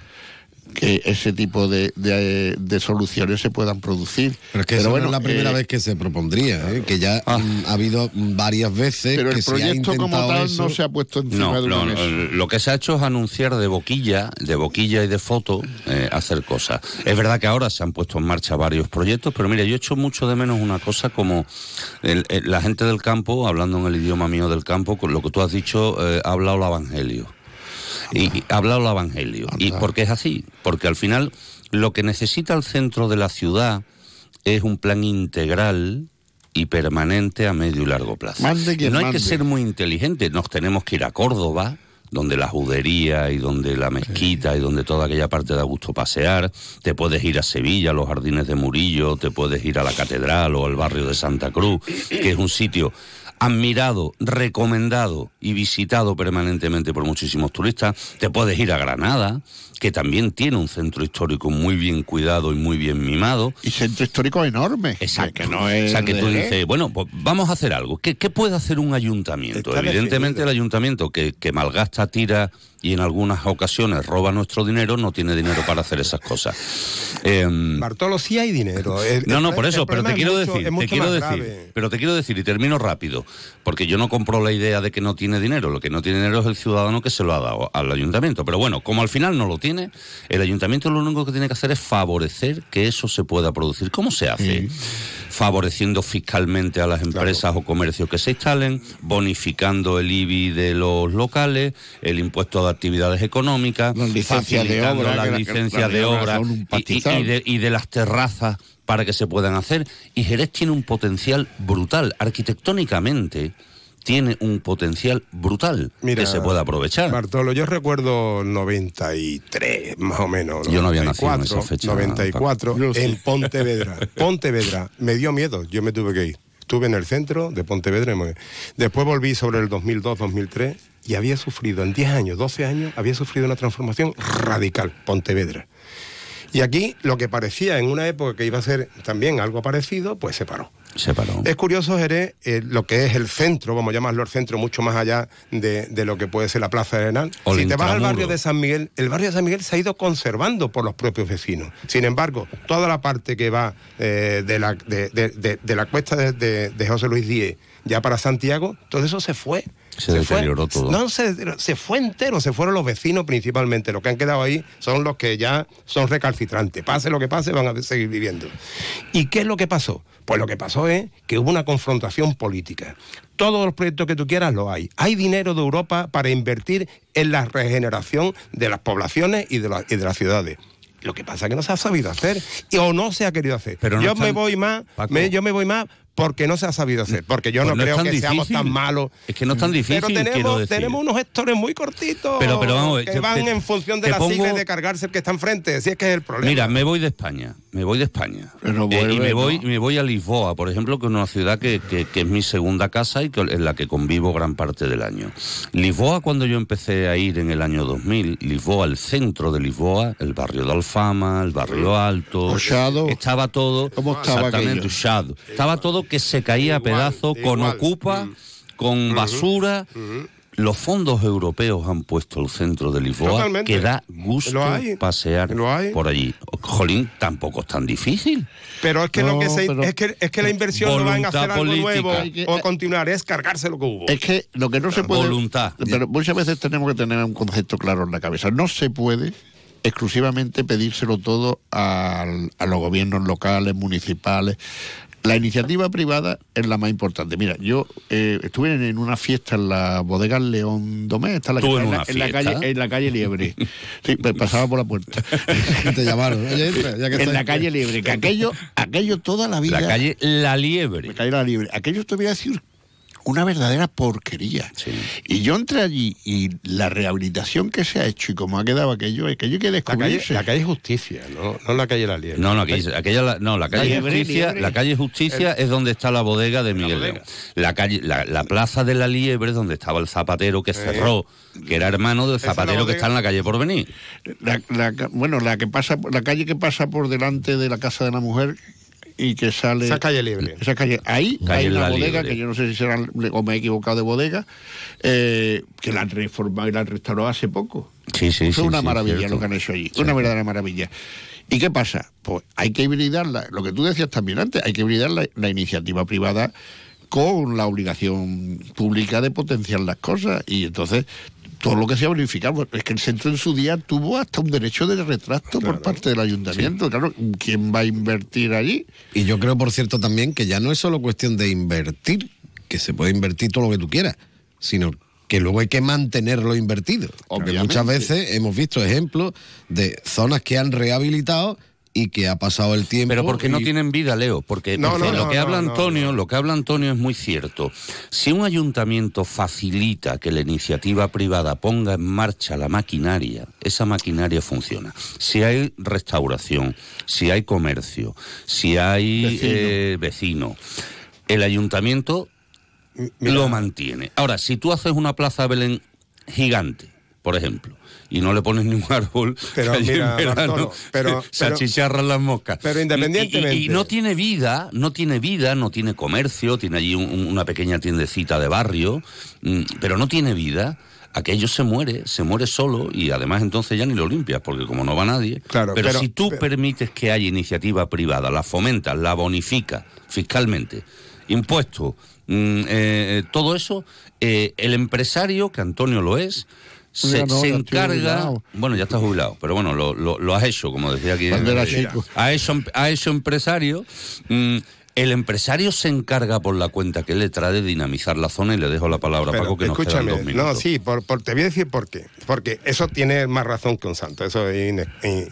que ese tipo de, de- de soluciones se puedan producir. Pero es que eso bueno, no es la primera eh, vez que se propondría, ¿eh? que ya mm, ha habido varias veces Pero que el se ha proyecto como tal eso. no se ha puesto encima No, de una no, lo que se ha hecho es anunciar de boquilla, de boquilla y de foto, eh, hacer cosas. Es verdad que ahora se han puesto en marcha varios proyectos, pero mira, yo echo mucho de menos una cosa como el- el- la gente del campo, hablando en el idioma mío del campo, con lo que tú has dicho, eh, ha hablado el evangelio. Y, y ha hablado el evangelio. Y porque es así, porque al final lo que necesita el centro de la ciudad es un plan integral y permanente a medio y largo plazo. Mande no hay mande. que ser muy inteligente, nos tenemos que ir a Córdoba, donde la judería y donde la mezquita y donde toda aquella parte da gusto pasear. Te puedes ir a Sevilla, a los jardines de Murillo, te puedes ir a la catedral o al barrio de Santa Cruz, que es un sitio admirado, recomendado y visitado permanentemente por muchísimos turistas. Te puedes ir a Granada, que también tiene un centro histórico muy bien cuidado y muy bien mimado. Y centro histórico enorme. Exacto. Que no es o sea, que tú de- dices, bueno, pues vamos a hacer algo. ¿Qué, qué puede hacer un ayuntamiento? Está Evidentemente definido. el ayuntamiento que, que malgasta, tira y en algunas ocasiones roba nuestro dinero, no tiene dinero para hacer esas cosas. Em, Bartolo, sí hay dinero. El- no, no, por eso, pero te es quiero mucho- decir, te quiero decir, grave. pero te quiero decir y termino rápido, porque yo no compro la idea de que no tiene dinero, lo que no tiene dinero es el ciudadano que se lo ha dado al ayuntamiento, pero bueno, como al final no lo tiene, el ayuntamiento lo único que tiene que hacer es favorecer que eso se pueda producir. ¿Cómo se hace? Favoreciendo fiscalmente a las empresas o comercios que se instalen, bonificando el IBI de los locales, el impuesto de actividades económicas, Las licencias de obra, las la- de obra y de, y de las terrazas para que se puedan hacer. Y Jerez tiene un potencial brutal. Arquitectónicamente tiene un potencial brutal Mira, que se puede aprovechar. Bartolo, yo recuerdo 93, más o menos. Yo no había nacido en 94, esa fecha, 94, Yo sí. en Pontevedra. Pontevedra, me dio miedo, yo me tuve que ir. Estuve en el centro de Pontevedra. Después volví sobre el 2002-2003 y había sufrido, en 10 años, 12 años, había sufrido una transformación radical, Pontevedra. Y aquí lo que parecía en una época que iba a ser también algo parecido, pues se paró. Se paró. Es curioso, Jerez, eh, lo que es el centro, vamos a llamarlo el centro, mucho más allá de, de lo que puede ser la Plaza de Arenal. O si te vas al barrio de San Miguel, el barrio de San Miguel se ha ido conservando por los propios vecinos. Sin embargo, toda la parte que va eh, de, la, de, de- la cuesta de José Luis Díez ya para Santiago, todo eso se fue. Se deterioró todo. No, se, se fue entero, se fueron los vecinos principalmente. Los que han quedado ahí son los que ya son recalcitrantes. Pase lo que pase, van a seguir viviendo. ¿Y qué es lo que pasó? Pues lo que pasó es que hubo una confrontación política. Todos los proyectos que tú quieras lo hay. Hay dinero de Europa para invertir en la regeneración de las poblaciones y de, la- y de las ciudades. Lo que pasa es que no se ha sabido hacer y, o no se ha querido hacer. Pero no yo me voy más, Paco. me- yo me voy más porque no se ha sabido hacer, porque yo Pues no, creo que seamos tan malos. Es que no es tan difícil, Pero tenemos, decir. tenemos unos gestores muy cortitos Pero- pero vamos, que van te- en función de la sigla y pongo- de cargarse el que está enfrente. Si es que es el problema. Mira, me voy de España, me voy de España. Pero Eh, y me voy, ¿no? me voy a Lisboa, por ejemplo, que es una ciudad que, que- que es mi segunda casa y que- en la que convivo gran parte del año. Lisboa, cuando yo empecé a ir en el año 2000, Lisboa, el centro de Lisboa, el barrio de Alfama, el barrio alto, Oxado. estaba todo, ¿Cómo estaba exactamente? Oxado. estaba todo que se caía a Igual, pedazos con ocupa, Mm. con basura. Los fondos europeos han puesto el centro de Lisboa Totalmente. que da gusto Lo hay. pasear Lo hay. por allí. Jolín, tampoco es tan difícil. Pero es que, lo que se- pero- es que es que la inversión no va Voluntad hacer algo política. nuevo o continuar, es cargarse lo que hubo. Es que lo que no se puede. Voluntad. Pero muchas veces tenemos que tener un concepto claro en la cabeza. No se puede exclusivamente pedírselo todo a los gobiernos locales, municipales. La iniciativa privada es la más importante. Mira, yo eh, estuve en, en una fiesta en la bodega León Domé, está la, ¿Tú en la- la fiesta? calle, en la calle Liebre. Sí, pues pasaba por la puerta. Te llamaron. Oye, entra, ya que en la calle Liebre, que aquello, aquello toda la vida. La calle La Liebre. Me caí la libre. Aquello te voy a decir una verdadera porquería. Y yo entré allí y la rehabilitación que se ha hecho y cómo ha quedado aquello, aquello hay que La calle, descubrirse. la calle Justicia, no, no la calle La Liebre. No, no, aquella, aquella la- no, la calle Liebre, Justicia, Liebre. la calle Justicia es donde está la bodega de Miguel bodega. León. La calle, la, la plaza de la Liebre es donde estaba el zapatero que cerró, que era hermano del es zapatero que está en la calle Porvenir. La, la ca- bueno, la que pasa, la calle que pasa por delante de la casa de la mujer y que sale. Esa calle Liebre. Esa calle. Ahí Calle hay una La bodega que yo no sé si será o me he equivocado de bodega, eh, que la han reformado y la han restaurado hace poco. Sí, sí, Fue sí, una sí, maravilla cierto. lo que han hecho allí, una verdadera maravilla. ¿Y qué pasa? Pues hay que hibridarla, lo que tú decías también antes, hay que hibridar la, la iniciativa privada con la obligación pública de potenciar las cosas y entonces todo lo que se ha verificado es que el centro en su día tuvo hasta un derecho de retracto por parte del ayuntamiento. Claro, ¿quién va a invertir allí? Y yo creo, por cierto, también que ya no es solo cuestión de invertir, que se puede invertir todo lo que tú quieras, sino que luego hay que mantenerlo invertido. Obviamente. muchas veces hemos visto ejemplos de zonas que han rehabilitado y que ha pasado el tiempo. Pero porque no tienen vida, Leo. Porque, No, porque no, lo no, que no, habla no, Antonio, lo que habla Antonio es muy cierto. Si un ayuntamiento facilita que la iniciativa privada ponga en marcha la maquinaria, esa maquinaria funciona. Si hay restauración, si hay comercio, si hay Vecino. eh, vecino, el ayuntamiento lo mantiene. Ahora, si tú haces una plaza de Belén gigante, por ejemplo, y no le pones ni un árbol, Pero que allí mira, en verano Bartolo, pero- se pero- achicharran las moscas. pero independientemente- Y, y no tiene vida, no tiene vida, no tiene comercio, tiene allí un- un- una pequeña tiendecita de barrio, mm, pero no tiene vida. Aquello se muere, se muere solo y además entonces ya ni lo limpias, porque como no va nadie. Claro, pero, pero- si tú pero- permites que haya iniciativa privada, la fomentas, la bonificas fiscalmente, impuestos, mm, eh, todo eso, eh, el empresario, que Antonio lo es, se, no, encarga. Bueno, ya está jubilado, pero bueno, lo, lo- lo has hecho, como decía aquí. Cuando era Mira, chico. A eso, a eso empresario. mm, el empresario se encarga por la cuenta que le trae de dinamizar la zona y le dejo la palabra a Paco que nos quedan escúchame, dos minutos. no, sí, por, por- te voy a decir por qué. Porque eso tiene más razón que un santo, eso es in-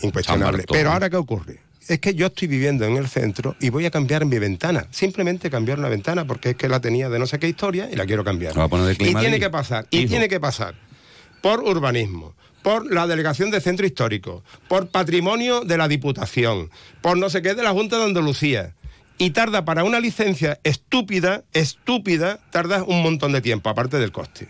incuestionable. Pero ahora, ¿qué ocurre? Es que yo estoy viviendo en el centro y voy a cambiar mi ventana. Simplemente cambiar una ventana porque es que la tenía de no sé qué historia y la quiero cambiar. Va a poner de y tiene que pasar, y Hijo. tiene que pasar por urbanismo, por la delegación de centro histórico, por patrimonio de la Diputación, por no sé qué de la Junta de Andalucía. Y tarda para una licencia estúpida, estúpida, tarda un montón de tiempo, aparte del coste.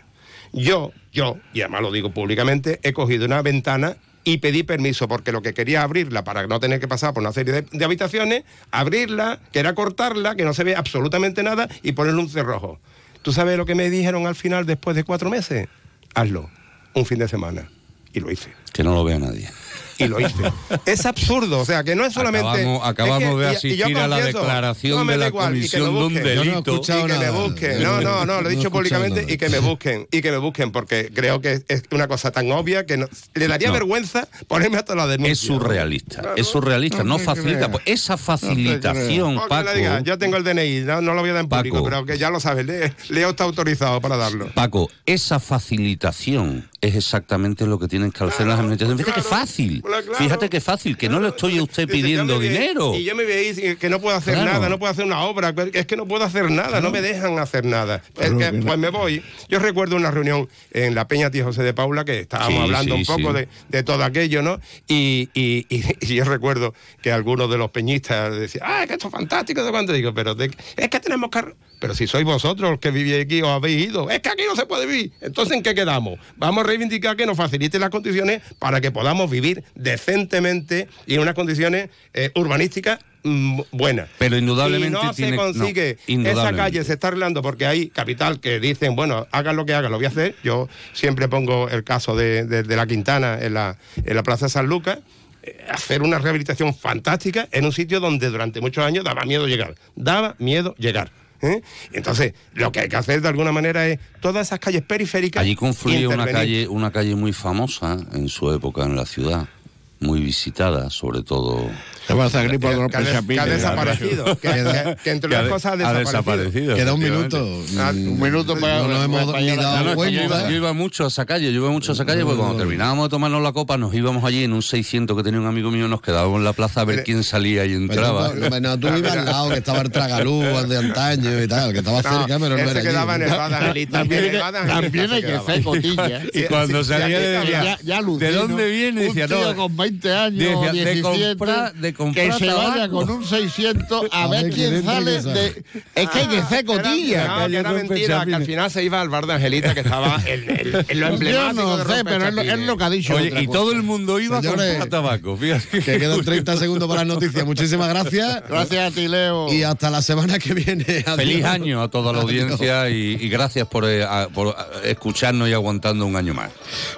Yo, yo, y además lo digo públicamente, he cogido una ventana y pedí permiso porque lo que quería abrirla para no tener que pasar por una serie de, de habitaciones, abrirla, que era cortarla, que no se ve absolutamente nada y ponerle un cerrojo. ¿Tú sabes lo que me dijeron al final después de cuatro meses? Hazlo, un fin de semana. Y lo hice. Que no lo vea nadie. Y lo hice. es absurdo, o sea, que no es solamente... Acabamos- acabamos es que- de y- y yo asistir a la declaración no de la igual, y que me comisión de un busquen. Yo no he delito. Y que me busquen. No, no, no, lo he No he dicho públicamente nada. y que me busquen. Y que me busquen, porque creo que es una cosa tan obvia que no- le daría No. vergüenza ponerme hasta la denuncia. Es surrealista, es surrealista, no facilita. Pues esa No facilitación, Paco. diga, yo tengo el DNI, no, no lo voy a dar en público, Paco. pero que ya lo sabes, Le- Leo está autorizado para darlo. Paco, esa facilitación es exactamente lo que tienen que hacer las administraciones. Fíjate que fácil, Claro. fíjate que fácil, que no le estoy a usted pidiendo me voy- dinero. Y yo me veis que no puedo hacer Claro. nada, no puedo hacer una obra, es que no puedo hacer nada, no me dejan hacer nada. Es que, pues me voy. Yo recuerdo una reunión en la Peña Tío José de Paula que estábamos Sí, hablando sí, un poco sí. de, de todo aquello, ¿no? Y, y- y- y yo recuerdo que algunos de los peñistas decían, ah, que esto es fantástico, de cuánto digo, pero de- es que tenemos que... Pero si sois vosotros los que vivís aquí o habéis ido, es que aquí no se puede vivir. Entonces, ¿en qué quedamos? Vamos a reivindicar que nos faciliten las condiciones para que podamos vivir decentemente y en unas condiciones eh, urbanísticas mm, buenas. Pero indudablemente Y no tiene- se no, consigue. Esa calle se está arreglando porque hay capital que dicen, bueno, hagan lo que hagan, lo voy a hacer. Yo siempre pongo el caso de, de- de la Quintana en la, en la Plaza San Lucas. eh, Hacer una rehabilitación fantástica en un sitio donde durante muchos años daba miedo llegar. Daba miedo llegar. ¿Eh? Entonces, lo que hay que hacer de alguna manera es todas esas calles periféricas. Allí confluye una calle, una calle muy famosa en su época en la ciudad, muy visitada, sobre todo. Se va a sacar por los Que ha, que ha desaparecido. que, que- que entre Que las cosas ha ha desaparecido. Queda un minuto. Ah, un minuto para- No nos hemos para- ni dado No, no, es que cuenta. yo, iba, yo iba mucho a esa calle, yo iba mucho a esa calle, porque cuando terminábamos de tomarnos la copa, nos íbamos allí en un 600 que tenía un amigo mío, nos quedábamos en la plaza a ver quién salía y entraba. bueno, tú ibas al lado, que estaba el tragalú de antaño y tal, que estaba No, cerca, pero no era quedaba en el. También hay el que- que hacer cotilla. Y cuando salía. ¿de dónde viene? Decía, no, 20 años, de 17, comprar- de comprar que se vaya tabaco. con un 600 a, A ver ver quién sale de... Es que hay que hacer Era- cotilla. No, que era mentira, que al final se iba al bar de Angelita, que estaba en, en- en lo Yo emblemático no de sé, pero es lo, es lo que ha dicho. Oye, y cosa. todo el mundo iba Señores, con tabaco, fíjate. Que quedan 30 segundos para las noticias. Muchísimas gracias. Gracias a ti, Leo. Y hasta la semana que viene. Adiós. Feliz año a toda la Adiós. audiencia y, y gracias por, eh, a- por escucharnos y aguantando un año más.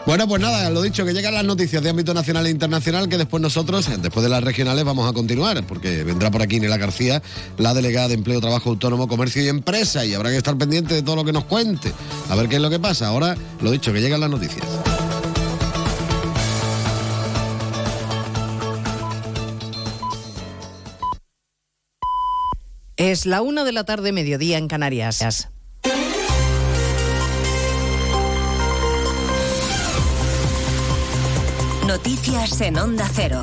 Bueno, pues nada, lo dicho, que llegan las noticias de ámbito nacional e internacional, que después nosotros, después de las regionales, vamos a continuar, porque vendrá por aquí Nela García, la delegada de Empleo, Trabajo Autónomo, Comercio y Empresa, y habrá que estar pendiente de todo lo que nos cuente, a ver qué es lo que pasa. Ahora, lo dicho, que llegan las noticias. Es la una de la tarde, mediodía en Canarias. Noticias en Onda Cero.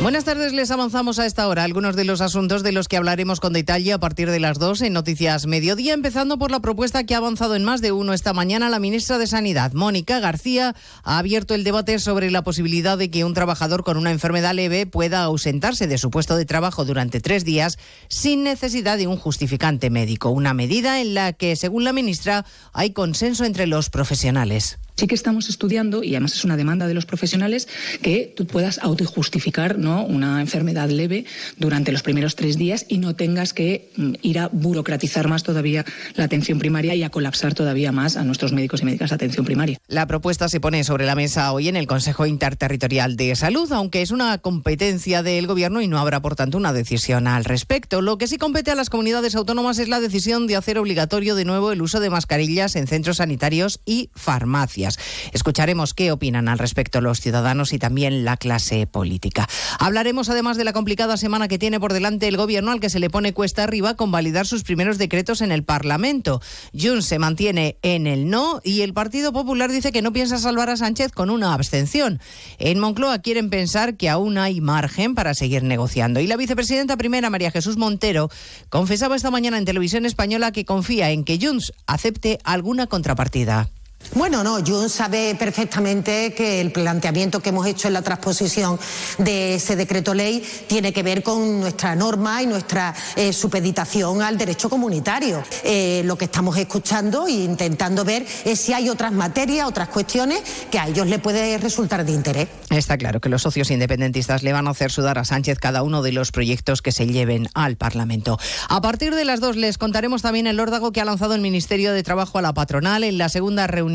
Buenas tardes, les avanzamos a esta hora algunos de los asuntos de los que hablaremos con detalle a partir de las 2 en Noticias Mediodía, empezando por la propuesta que ha avanzado en más de uno esta mañana la ministra de Sanidad, Mónica García, ha abierto el debate sobre la posibilidad de que un trabajador con una enfermedad leve pueda ausentarse de su puesto de trabajo durante tres días sin necesidad de un justificante médico, una medida en la que, según la ministra, hay consenso entre los profesionales. Sí que estamos estudiando, y además es una demanda de los profesionales, que tú puedas autojustificar ¿no? una enfermedad leve durante los primeros tres días y no tengas que mm, ir a burocratizar más todavía la atención primaria y a colapsar todavía más a nuestros médicos y médicas de atención primaria. La propuesta se pone sobre la mesa hoy en el Consejo Interterritorial de Salud, aunque es una competencia del Gobierno y no habrá, por tanto, una decisión al respecto. Lo que sí compete a las comunidades autónomas es la decisión de hacer obligatorio de nuevo el uso de mascarillas en centros sanitarios y farmacias. Escucharemos qué opinan al respecto los ciudadanos y también la clase política. Hablaremos además de la complicada semana que tiene por delante el Gobierno al que se le pone cuesta arriba con validar sus primeros decretos en el Parlamento. Junts se mantiene en el no y el Partido Popular dice que no piensa salvar a Sánchez con una abstención. En Moncloa quieren pensar que aún hay margen para seguir negociando. Y la vicepresidenta primera, María Jesús Montero, confesaba esta mañana en televisión española que confía en que Junts acepte alguna contrapartida. Bueno, no, Jun sabe perfectamente que el planteamiento que hemos hecho en la transposición de ese decreto ley tiene que ver con nuestra norma y nuestra eh, supeditación al derecho comunitario. Eh, lo que estamos escuchando e intentando ver es si hay otras materias, otras cuestiones que a ellos le puede resultar de interés. Está claro que los socios independentistas le van a hacer sudar a Sánchez cada uno de los proyectos que se lleven al Parlamento. A partir de las dos les contaremos también el órdago que ha lanzado el Ministerio de Trabajo a la patronal en la segunda reunión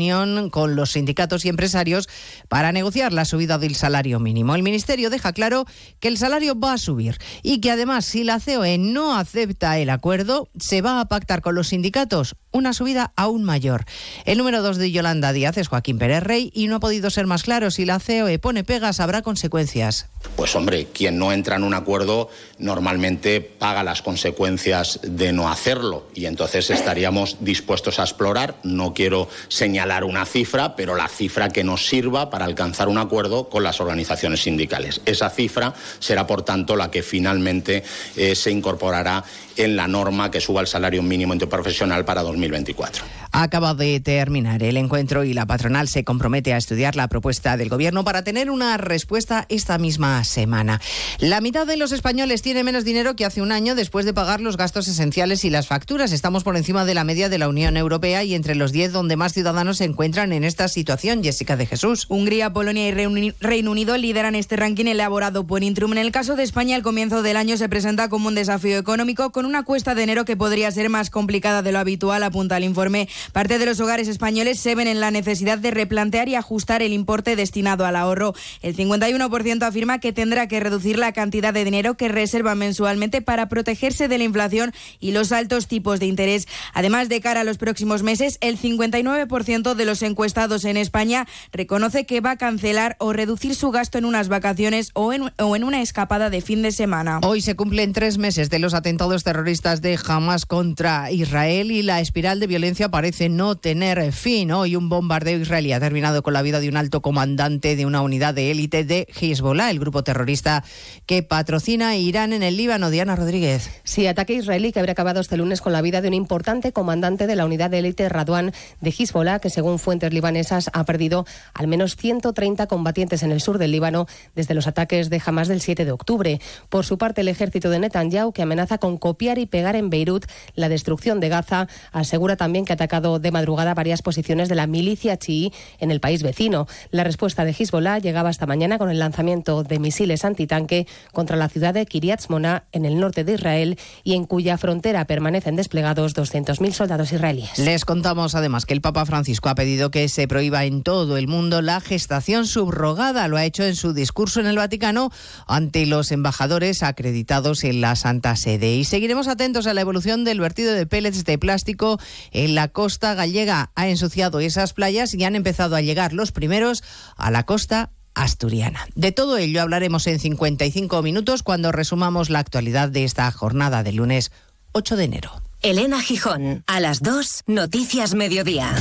con los sindicatos y empresarios para negociar la subida del salario mínimo. El Ministerio deja claro que el salario va a subir y que además si la COE no acepta el acuerdo, se va a pactar con los sindicatos una subida aún mayor. El número dos de Yolanda Díaz es Joaquín Pérez Rey y no ha podido ser más claro. Si la COE pone pegas, habrá consecuencias. Pues hombre, quien no entra en un acuerdo normalmente paga las consecuencias de no hacerlo y entonces estaríamos dispuestos a explorar. No quiero señalar una cifra, pero la cifra que nos sirva para alcanzar un acuerdo con las organizaciones sindicales. Esa cifra será, por tanto, la que finalmente eh, se incorporará en la norma que suba el salario mínimo interprofesional para 2024. Acaba de terminar el encuentro y la patronal se compromete a estudiar la propuesta del Gobierno para tener una respuesta esta misma semana. La mitad de los españoles tiene menos dinero que hace un año después de pagar los gastos esenciales y las facturas. Estamos por encima de la media de la Unión Europea y entre los 10 donde más ciudadanos se encuentran en esta situación. Jessica de Jesús. Hungría, Polonia y Reuni- Reino Unido lideran este ranking elaborado por Intrum. En el caso de España, el comienzo del año se presenta como un desafío económico con una cuesta de enero que podría ser más complicada de lo habitual, apunta el informe. Parte de los hogares españoles se ven en la necesidad de replantear y ajustar el importe destinado al ahorro. El 51% afirma que tendrá que reducir la cantidad de dinero que reserva mensualmente para protegerse de la inflación y los altos tipos de interés. Además, de cara a los próximos meses, el 59% de los encuestados en España reconoce que va a cancelar o reducir su gasto en unas vacaciones o en, o en una escapada de fin de semana. Hoy se cumplen tres meses de los atentados terroristas de Hamas contra Israel y la espiral de violencia parece no tener fin. Hoy un bombardeo israelí ha terminado con la vida de un alto comandante de una unidad de élite de Hezbollah, el grupo terrorista que patrocina Irán en el Líbano. Diana Rodríguez. Sí, ataque israelí que habría acabado este lunes con la vida de un importante comandante de la unidad de élite Radwan de Hezbollah, que según fuentes libanesas ha perdido al menos 130 combatientes en el sur del Líbano desde los ataques de Hamas del 7 de octubre. Por su parte, el ejército de Netanyahu, que amenaza con copiar y pegar en Beirut la destrucción de Gaza, asegura también que ha atacado de madrugada varias posiciones de la milicia chií en el país vecino. La respuesta de Hezbollah llegaba esta mañana con el lanzamiento de misiles antitanque contra la ciudad de Kiryat Shmona en el norte de Israel y en cuya frontera permanecen desplegados 200.000 soldados israelíes. Les contamos además que el Papa Francisco ha pedido que se prohíba en todo el mundo la gestación subrogada. Lo ha hecho en su discurso en el Vaticano ante los embajadores acreditados en la Santa Sede. Y seguiremos atentos a la evolución del vertido de pellets de plástico en la costa gallega. Ha ensuciado esas playas y han empezado a llegar los primeros a la costa asturiana. De todo ello hablaremos en 55 minutos cuando resumamos la actualidad de esta jornada de lunes 8 de enero. Elena Gijón, a las 2, Noticias Mediodía.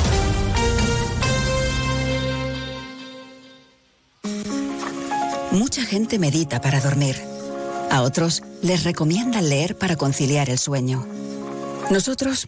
Mucha gente medita para dormir. A otros les recomiendan leer para conciliar el sueño. Nosotros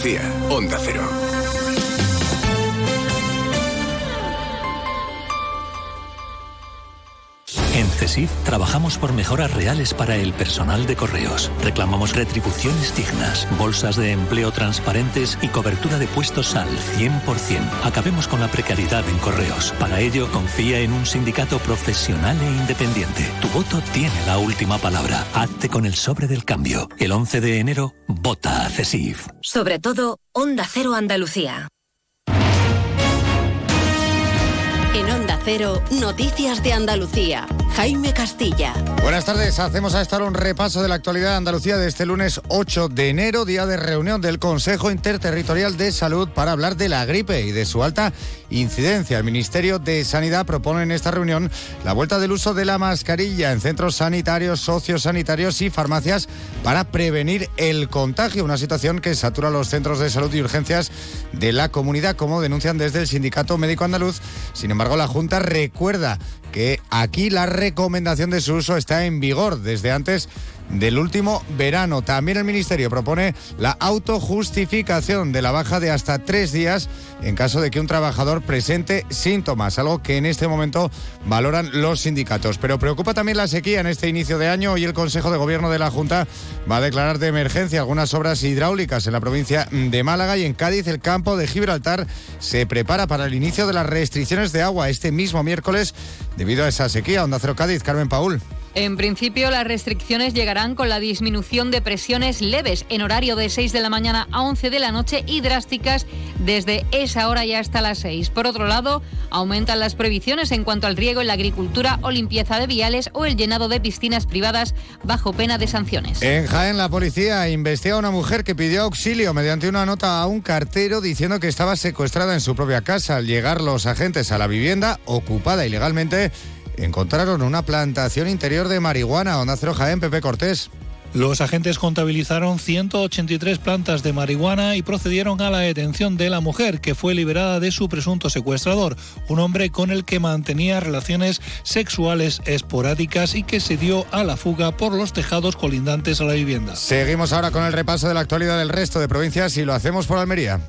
Andalucía, Onda Cero. CESIF trabajamos por mejoras reales para el personal de correos. Reclamamos retribuciones dignas, bolsas de empleo transparentes y cobertura de puestos al 100%. Acabemos con la precariedad en correos. Para ello, confía en un sindicato profesional e independiente. Tu voto tiene la última palabra. Hazte con el sobre del cambio. El 11 de enero, vota a CESIF. Sobre todo, Onda Cero Andalucía. En Onda Cero, Noticias de Andalucía. Jaime Castilla. Buenas tardes, hacemos a esta hora un repaso de la actualidad de Andalucía de este lunes 8 de enero, día de reunión del Consejo Interterritorial de Salud para hablar de la gripe y de su alta incidencia. El Ministerio de Sanidad propone en esta reunión la vuelta del uso de la mascarilla en centros sanitarios, sociosanitarios y farmacias para prevenir el contagio, una situación que satura los centros de salud y urgencias de la comunidad, como denuncian desde el Sindicato Médico Andaluz. Sin embargo, la Junta recuerda que aquí la recomendación de su uso está en vigor. Desde antes del último verano. También el Ministerio propone la autojustificación de la baja de hasta tres días en caso de que un trabajador presente síntomas, algo que en este momento valoran los sindicatos. Pero preocupa también la sequía en este inicio de año. y el Consejo de Gobierno de la Junta va a declarar de emergencia algunas obras hidráulicas en la provincia de Málaga y en Cádiz el campo de Gibraltar se prepara para el inicio de las restricciones de agua este mismo miércoles debido a esa sequía. Onda Cero Cádiz, Carmen Paul. En principio, las restricciones llegarán con la disminución de presiones leves en horario de 6 de la mañana a 11 de la noche y drásticas desde esa hora ya hasta las 6. Por otro lado, aumentan las previsiones en cuanto al riego en la agricultura o limpieza de viales o el llenado de piscinas privadas bajo pena de sanciones. En Jaén, la policía investiga a una mujer que pidió auxilio mediante una nota a un cartero diciendo que estaba secuestrada en su propia casa. Al llegar los agentes a la vivienda, ocupada ilegalmente, encontraron una plantación interior de marihuana. Onda Cero Jaén, Pepe Cortés. Los agentes contabilizaron 183 plantas de marihuana y procedieron a la detención de la mujer, que fue liberada de su presunto secuestrador, un hombre con el que mantenía relaciones sexuales esporádicas y que se dio a la fuga por los tejados colindantes a la vivienda. Seguimos ahora con el repaso de la actualidad del resto de provincias y lo hacemos por Almería.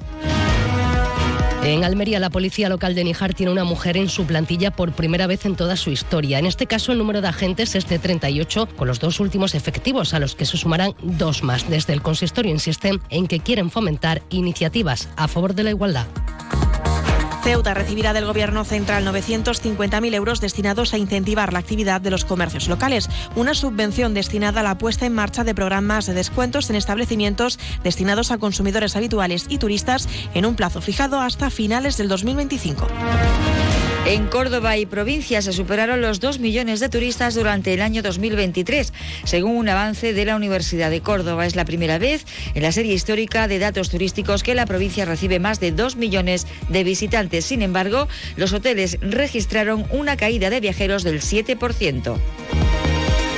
En Almería, la policía local de Níjar tiene una mujer en su plantilla por primera vez en toda su historia. En este caso, el número de agentes es de 38, con los dos últimos efectivos, a los que se sumarán dos más. Desde el consistorio insisten en que quieren fomentar iniciativas a favor de la igualdad. Ceuta recibirá del Gobierno central 950.000 euros destinados a incentivar la actividad de los comercios locales. Una subvención destinada a la puesta en marcha de programas de descuentos en establecimientos destinados a consumidores habituales y turistas en un plazo fijado hasta finales del 2025. En Córdoba y provincia se superaron los 2 millones de turistas durante el año 2023, según un avance de la Universidad de Córdoba. Es la primera vez en la serie histórica de datos turísticos que la provincia recibe más de 2 millones de visitantes. Sin embargo, los hoteles registraron una caída de viajeros del 7%.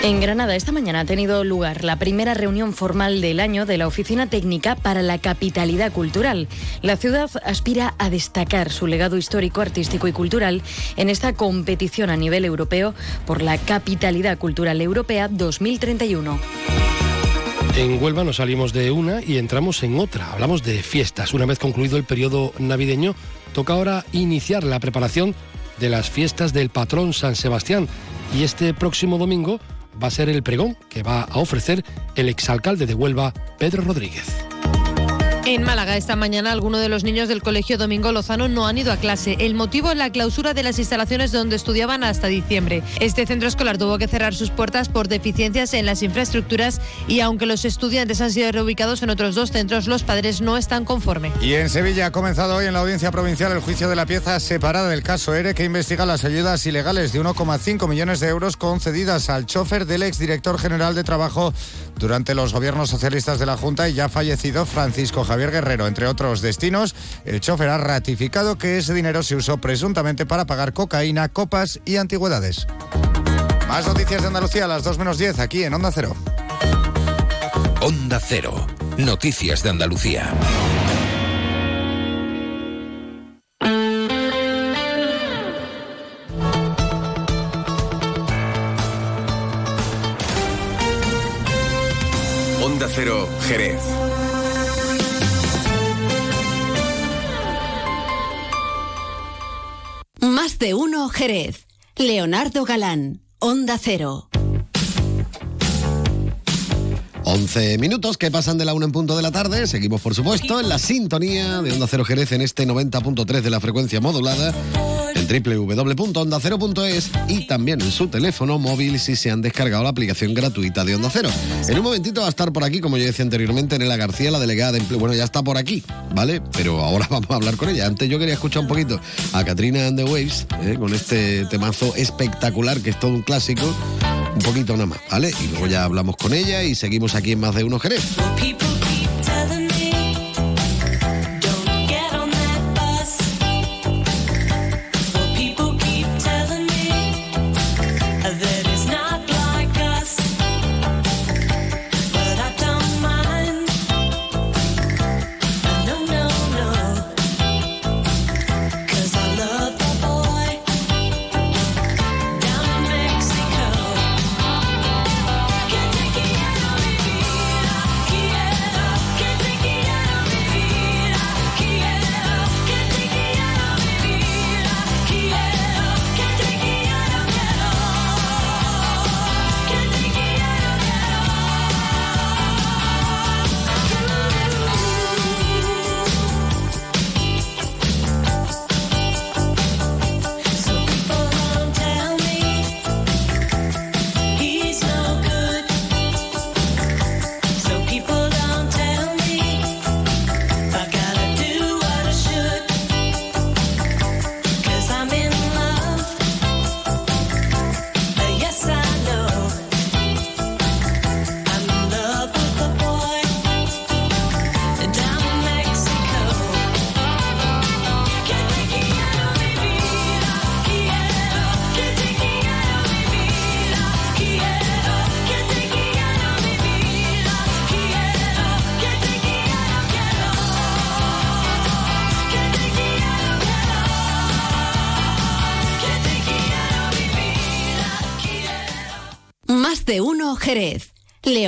En Granada esta mañana ha tenido lugar la primera reunión formal del año de la Oficina Técnica para la Capitalidad Cultural. La ciudad aspira a destacar su legado histórico, artístico y cultural en esta competición a nivel europeo por la Capitalidad Cultural Europea 2031. En Huelva nos salimos de una y entramos en otra. Hablamos de fiestas. Una vez concluido el periodo navideño, toca ahora iniciar la preparación de las fiestas del patrón San Sebastián. Y este próximo domingo va a ser el pregón que va a ofrecer el exalcalde de Huelva, Pedro Rodríguez. En Málaga esta mañana algunos de los niños del Colegio Domingo Lozano no han ido a clase. El motivo es la clausura de las instalaciones donde estudiaban hasta diciembre. Este centro escolar tuvo que cerrar sus puertas por deficiencias en las infraestructuras y aunque los estudiantes han sido reubicados en otros dos centros, los padres no están conformes. Y en Sevilla ha comenzado hoy en la audiencia provincial el juicio de la pieza separada del caso ERE que investiga las ayudas ilegales de 1,5 millones de euros concedidas al chofer del exdirector general de Trabajo durante los gobiernos socialistas de la Junta y ya fallecido Francisco Javier Guerrero. Entre otros destinos, el chofer ha ratificado que ese dinero se usó presuntamente para pagar cocaína, copas y antigüedades. Más noticias de Andalucía a las 2 menos 10 aquí en Onda Cero. Onda Cero. Noticias de Andalucía. Onda Cero, Jerez. De uno Jerez. Leonardo Galán, Onda Cero. 11 minutos que pasan de la 1 en punto de la tarde. Seguimos, por supuesto, en la sintonía de Onda Cero Jerez en este 90.3 de la frecuencia modulada en www.ondacero.es y también en su teléfono móvil si se han descargado la aplicación gratuita de Onda Cero. En un momentito va a estar por aquí, como yo decía anteriormente, Nela García, la delegada de empleo. Bueno, ya está por aquí, ¿vale? Pero ahora vamos a hablar con ella. Antes yo quería escuchar un poquito a Katrina and the Waves, ¿eh? con este temazo espectacular que es todo un clásico. Un poquito nada más, ¿vale? Y luego ya hablamos con ella y seguimos aquí en Más de Uno Jerez.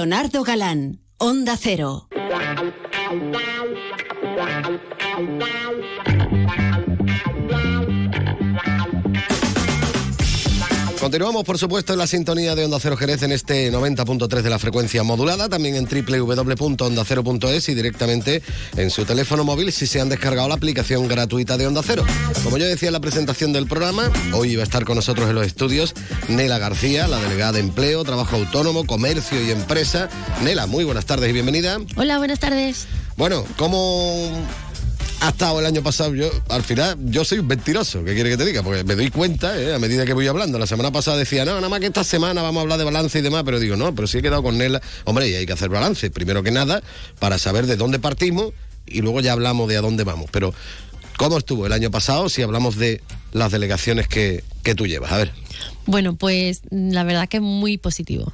Leonardo Galán, Onda Cero. Continuamos, por supuesto, en la sintonía de Onda Cero Jerez en este 90.3 de la frecuencia modulada, también en www.ondacero.es y directamente en su teléfono móvil si se han descargado la aplicación gratuita de Onda Cero. Como yo decía en la presentación del programa, hoy va a estar con nosotros en los estudios Nela García, la delegada de Empleo, Trabajo Autónomo, Comercio y Empresa. Nela, muy buenas tardes y bienvenida. Hola, buenas tardes. Bueno, ¿cómo ha estado el año pasado. Yo, al final, yo soy un mentiroso, ¿qué quiere que te diga? Porque me doy cuenta, ¿eh? a medida que voy hablando. La semana pasada decía, no, nada más que esta semana vamos a hablar de balance y demás, pero digo, no, pero sí he quedado con Nela. Hombre, y hay que hacer balance, primero que nada, para saber de dónde partimos y luego ya hablamos de a dónde vamos. Pero, ¿cómo estuvo el año pasado si hablamos de las delegaciones que, que tú llevas? A ver. Bueno, pues la verdad que es muy positivo.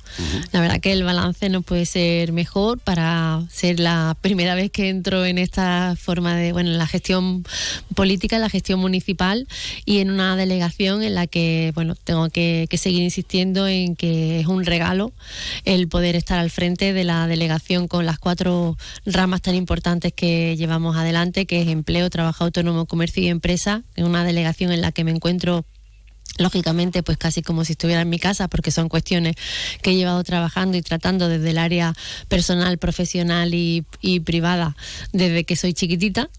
La verdad que el balance no puede ser mejor para ser la primera vez que entro en esta forma de, bueno, en la gestión política, en la gestión municipal y en una delegación en la que, bueno, tengo que, que seguir insistiendo en que es un regalo el poder estar al frente de la delegación con las cuatro ramas tan importantes que llevamos adelante, que es empleo, trabajo autónomo, comercio y empresa, en una delegación en la que me encuentro lógicamente pues casi como si estuviera en mi casa porque son cuestiones que he llevado trabajando y tratando desde el área personal, profesional y, y privada desde que soy chiquitita.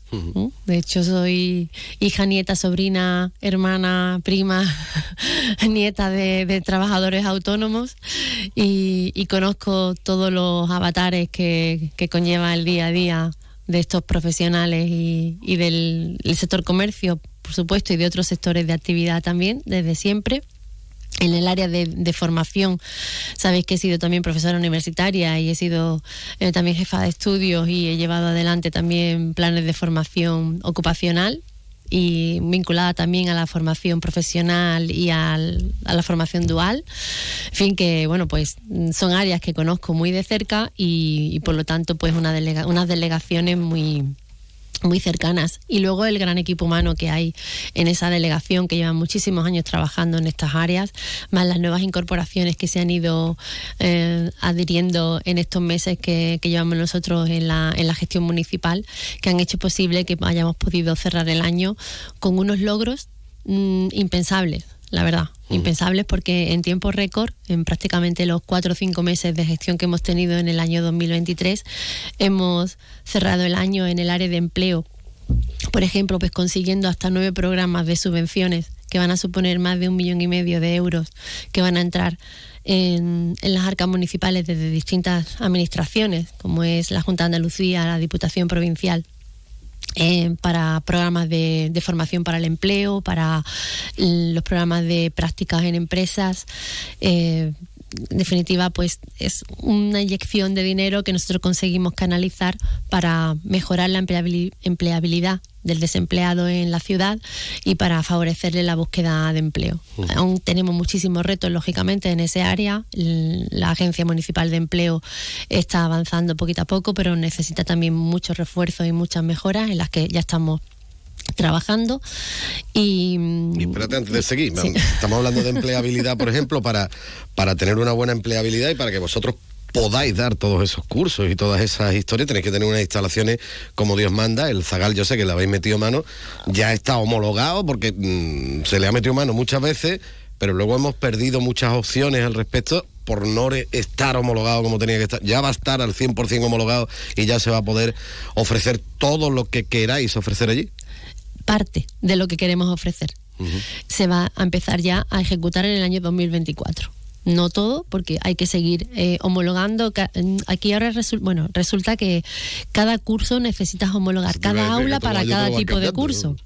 De hecho soy hija, nieta, sobrina, hermana, prima, nieta de, de trabajadores autónomos y, y conozco todos los avatares que, que conlleva el día a día de estos profesionales y, del el sector comercio, por supuesto, y de otros sectores de actividad también, desde siempre. En el área de, de formación, sabéis que he sido también profesora universitaria y he sido eh, también jefa de estudios y he llevado adelante también planes de formación ocupacional y vinculada también a la formación profesional y al- a la formación dual. En fin, que bueno, pues son áreas que conozco muy de cerca y, y por lo tanto, pues una delega- unas delegaciones muy muy cercanas. Y luego el gran equipo humano que hay en esa delegación que llevan muchísimos años trabajando en estas áreas más las nuevas incorporaciones que se han ido eh, adhiriendo en estos meses que, que llevamos nosotros en la, en la gestión municipal que han hecho posible que hayamos podido cerrar el año con unos logros mm, impensables la verdad, impensables porque en tiempo récord, en prácticamente los cuatro o cinco meses de gestión que hemos tenido en el año 2023, hemos cerrado el año en el área de empleo, por ejemplo, pues consiguiendo hasta nueve programas de subvenciones que van a suponer más de un millón y medio de euros que van a entrar en, en las arcas municipales desde distintas administraciones, como es la Junta de Andalucía, la Diputación Provincial eh, para programas de, de formación para el empleo, para los programas de prácticas en empresas. eh, en definitiva, pues es una inyección de dinero que nosotros conseguimos canalizar para mejorar la empleabili- empleabilidad del desempleado en la ciudad y para favorecerle la búsqueda de empleo. Aún tenemos muchísimos retos, lógicamente, en ese área. La Agencia Municipal de Empleo está avanzando poquito a poco, pero necesita también muchos refuerzos y muchas mejoras en las que ya estamos trabajando y Y espérate antes de seguir, estamos hablando de empleabilidad, por ejemplo, para, para tener una buena empleabilidad y para que vosotros podáis dar todos esos cursos y todas esas historias, tenéis que tener unas instalaciones como Dios manda. El Zagal, yo sé que le habéis metido mano, ya está homologado porque mm, se le ha metido mano muchas veces, pero luego hemos perdido muchas opciones al respecto por no estar homologado como tenía que estar. Ya va a estar al 100% homologado y ya se va a poder ofrecer todo lo que queráis ofrecer allí. Parte de lo que queremos ofrecer. Se va a empezar ya a ejecutar en el año 2024. No todo, porque hay que seguir eh, homologando. Mm, Aquí ahora bueno, resulta que cada curso necesitas homologar, cada aula para cada tipo de curso.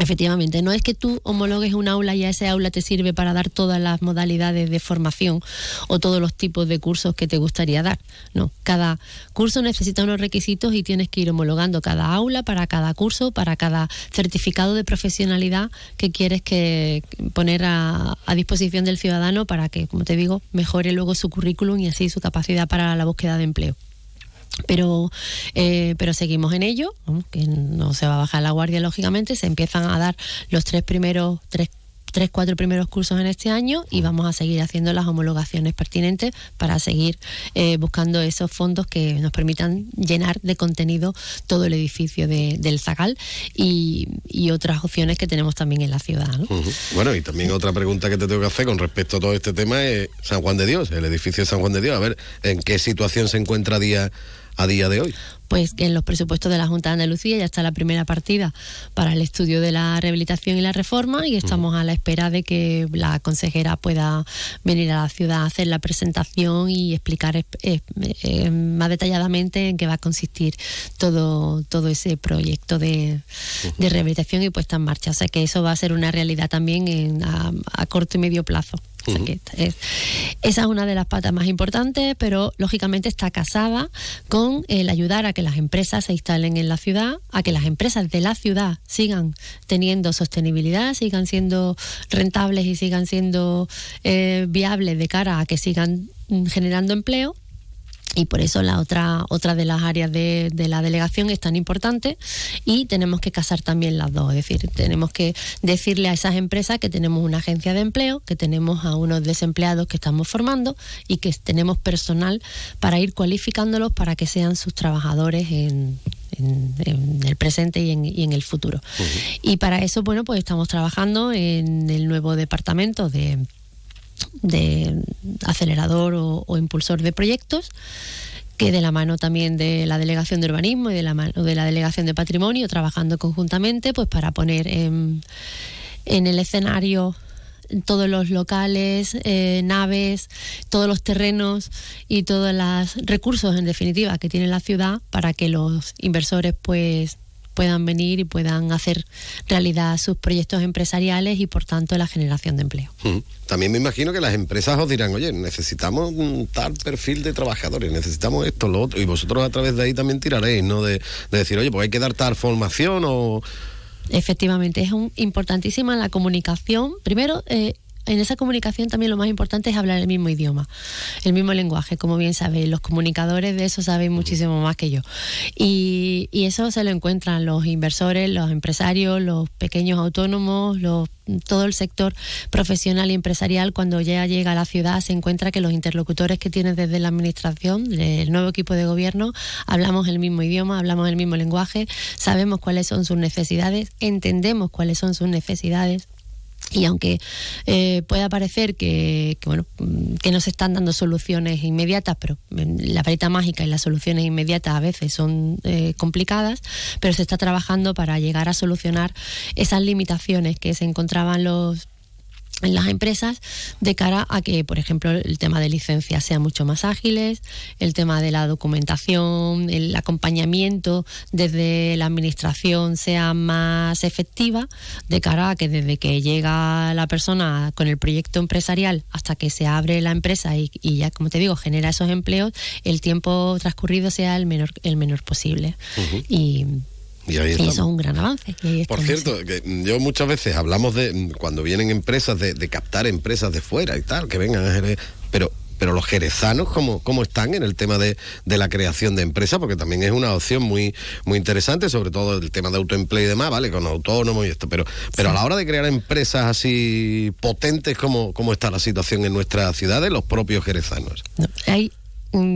Efectivamente, no es que tú homologues un aula y a ese aula te sirve para dar todas las modalidades de formación o todos los tipos de cursos que te gustaría dar. No, cada curso necesita unos requisitos y tienes que ir homologando cada aula para cada curso, para cada certificado de profesionalidad que quieres que poner a, a disposición del ciudadano para que, como te digo, mejore luego su currículum y así su capacidad para la búsqueda de empleo pero eh, pero seguimos en ello que no se va a bajar la guardia lógicamente se empiezan a dar los tres primeros tres tres cuatro primeros cursos en este año y vamos a seguir haciendo las homologaciones pertinentes para seguir eh, buscando esos fondos que nos permitan llenar de contenido todo el edificio de- del Zagal y, y otras opciones que tenemos también en la ciudad ¿no? Bueno, y también otra pregunta que te tengo que hacer con respecto a todo este tema es San Juan de Dios, el edificio de San Juan de Dios. A ver, ¿en qué situación se encuentra día, a día de hoy? pues que en los presupuestos de la Junta de Andalucía ya está la primera partida para el estudio de la rehabilitación y la reforma y estamos a la espera de que la consejera pueda venir a la ciudad a hacer la presentación y explicar eh, eh, más detalladamente en qué va a consistir todo, todo ese proyecto de, de rehabilitación y puesta en marcha. O sea que eso va a ser una realidad también en- a, a corto y medio plazo. O sea que es- esa es una de las patas más importantes, pero lógicamente está casada con el ayudar a que las empresas se instalen en la ciudad, a que las empresas de la ciudad sigan teniendo sostenibilidad, sigan siendo rentables y sigan siendo eh, viables de cara a que sigan mm, generando empleo. Y por eso la otra, otra de las áreas de, de la delegación es tan importante y tenemos que casar también las dos. Es decir, tenemos que decirle a esas empresas que tenemos una agencia de empleo, que tenemos a unos desempleados que estamos formando y que tenemos personal para ir cualificándolos para que sean sus trabajadores en, en, en el presente y en, y en el futuro. Y para eso, bueno, pues estamos trabajando en el nuevo departamento de, de acelerador o, impulsor de proyectos que de la mano también de la Delegación de Urbanismo y de la mano de la Delegación de Patrimonio, trabajando conjuntamente pues para poner en, en el escenario todos los locales, eh, naves, todos los terrenos y todos los recursos en definitiva que tiene la ciudad para que los inversores pues puedan venir y puedan hacer realidad sus proyectos empresariales y por tanto la generación de empleo. Mm. También me imagino que las empresas os dirán, oye, necesitamos un tal perfil de trabajadores, necesitamos esto, lo otro, y vosotros a través de ahí también tiraréis, ¿no? De, de decir, oye, pues hay que dar tal formación o... Efectivamente, es un, importantísima la comunicación. Primero, eh, en esa comunicación también lo más importante es hablar el mismo idioma, el mismo lenguaje, como bien sabéis. Los comunicadores de eso saben muchísimo más que yo. Y, y eso se lo encuentran los inversores, los empresarios, los pequeños autónomos, los, todo el sector profesional y empresarial. Cuando ya llega a la ciudad se encuentra que los interlocutores que tienen desde la administración, del nuevo equipo de gobierno, hablamos el mismo idioma, hablamos el mismo lenguaje, sabemos cuáles son sus necesidades, entendemos cuáles son sus necesidades y aunque eh, pueda parecer que, bueno que no se están dando soluciones inmediatas, pero mm, la varita mágica y las soluciones inmediatas a veces son eh, complicadas, pero se está trabajando para llegar a solucionar esas limitaciones que se encontraban los en las empresas de cara a que, por ejemplo, el tema de licencias sea mucho más ágiles, el tema de la documentación, el acompañamiento desde la administración sea más efectiva, de cara a que desde que llega la persona con el proyecto empresarial hasta que se abre la empresa y, y ya, como te digo, genera esos empleos, el tiempo transcurrido sea el menor, el menor posible. Uh -huh. Y y, ahí y eso es un gran avance. Por cierto, que yo muchas veces hablamos de cuando vienen empresas de, de, captar empresas de fuera y tal, que vengan a Jerez, pero pero los jerezanos cómo, cómo están en el tema de, de, la creación de empresas, porque también es una opción muy, muy interesante, sobre todo el tema de autoempleo y demás, ¿vale? Con autónomos y esto, pero, pero sí. a la hora de crear empresas así potentes, ¿cómo, cómo está la situación en nuestras ciudades, los propios jerezanos? No, hay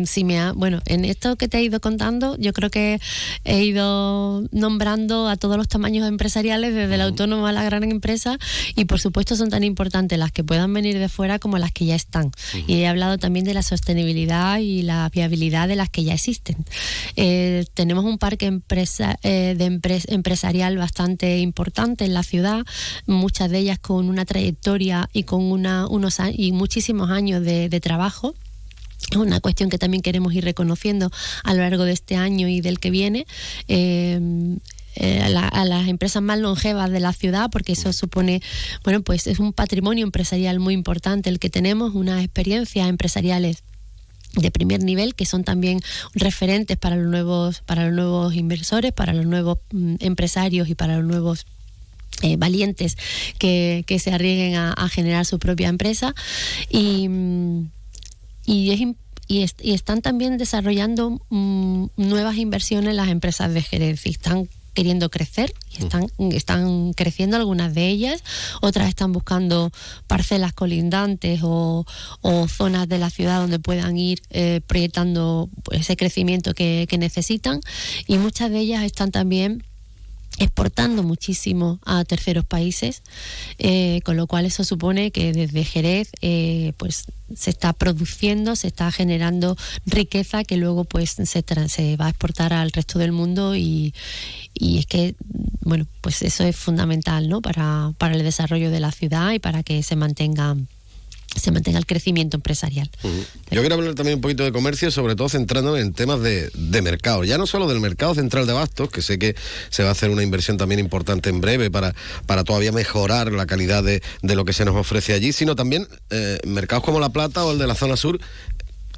si me ha, bueno, en esto que te he ido contando, yo creo que he ido nombrando a todos los tamaños empresariales, desde el autónomo a la gran empresa, y por supuesto son tan importantes las que puedan venir de fuera como las que ya están. Uh -huh. Y he hablado también de la sostenibilidad y la viabilidad de las que ya existen. Eh, tenemos un parque empresa, eh, de empres empresarial bastante importante en la ciudad, muchas de ellas con una trayectoria y con una, unos y muchísimos años de, de trabajo una cuestión que también queremos ir reconociendo a lo largo de este año y del que viene. Eh, eh, a, la, a, las empresas más longevas de la ciudad, porque eso supone, bueno, pues es un patrimonio empresarial muy importante el que tenemos, unas experiencias empresariales de primer nivel que son también referentes para los nuevos para los nuevos inversores para los nuevos mm, empresarios y para los nuevos eh, valientes que, que, se arriesguen a, a, generar su propia empresa y mm, y, es, y, y, están también desarrollando mmm, nuevas inversiones en las empresas de gerencia. Están queriendo crecer y están, están creciendo algunas de ellas, otras están buscando parcelas colindantes o, o zonas de la ciudad donde puedan ir eh, proyectando ese crecimiento que, que necesitan. Y muchas de ellas están también exportando muchísimo a terceros países, eh, con lo cual eso supone que desde Jerez eh, pues se está produciendo, se está generando riqueza que luego pues se, se va a exportar al resto del mundo y, y, es que bueno pues eso es fundamental ¿no? para, para el desarrollo de la ciudad y para que se mantenga se mantenga el crecimiento empresarial. Yo quiero hablar también un poquito de comercio, sobre todo centrándome en temas de, de, mercado. Ya no solo del mercado central de abastos, que sé que se va a hacer una inversión también importante en breve para, para todavía mejorar la calidad de, de lo que se nos ofrece allí, sino también eh, mercados como La Plata o el de la zona sur,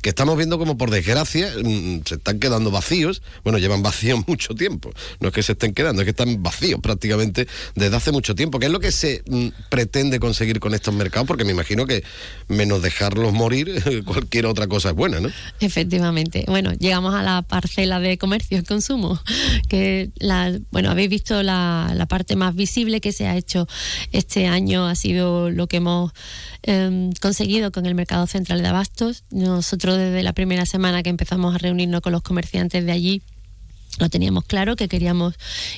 que estamos viendo como por desgracia mm, se están quedando vacíos, bueno, llevan vacíos mucho tiempo, no es que se estén quedando, es que están vacíos prácticamente desde hace mucho tiempo. ¿Qué es lo que se mm, pretende conseguir con estos mercados? Porque me imagino que menos dejarlos morir, cualquier otra cosa es buena, ¿no? Efectivamente. Bueno, llegamos a la parcela de comercio y consumo, que la, bueno, habéis visto la, la parte más visible que se ha hecho este año, ha sido lo que hemos eh, conseguido con el mercado central de abastos. Nosotros desde la primera semana que empezamos a reunirnos con los comerciantes de allí lo teníamos claro que queríamos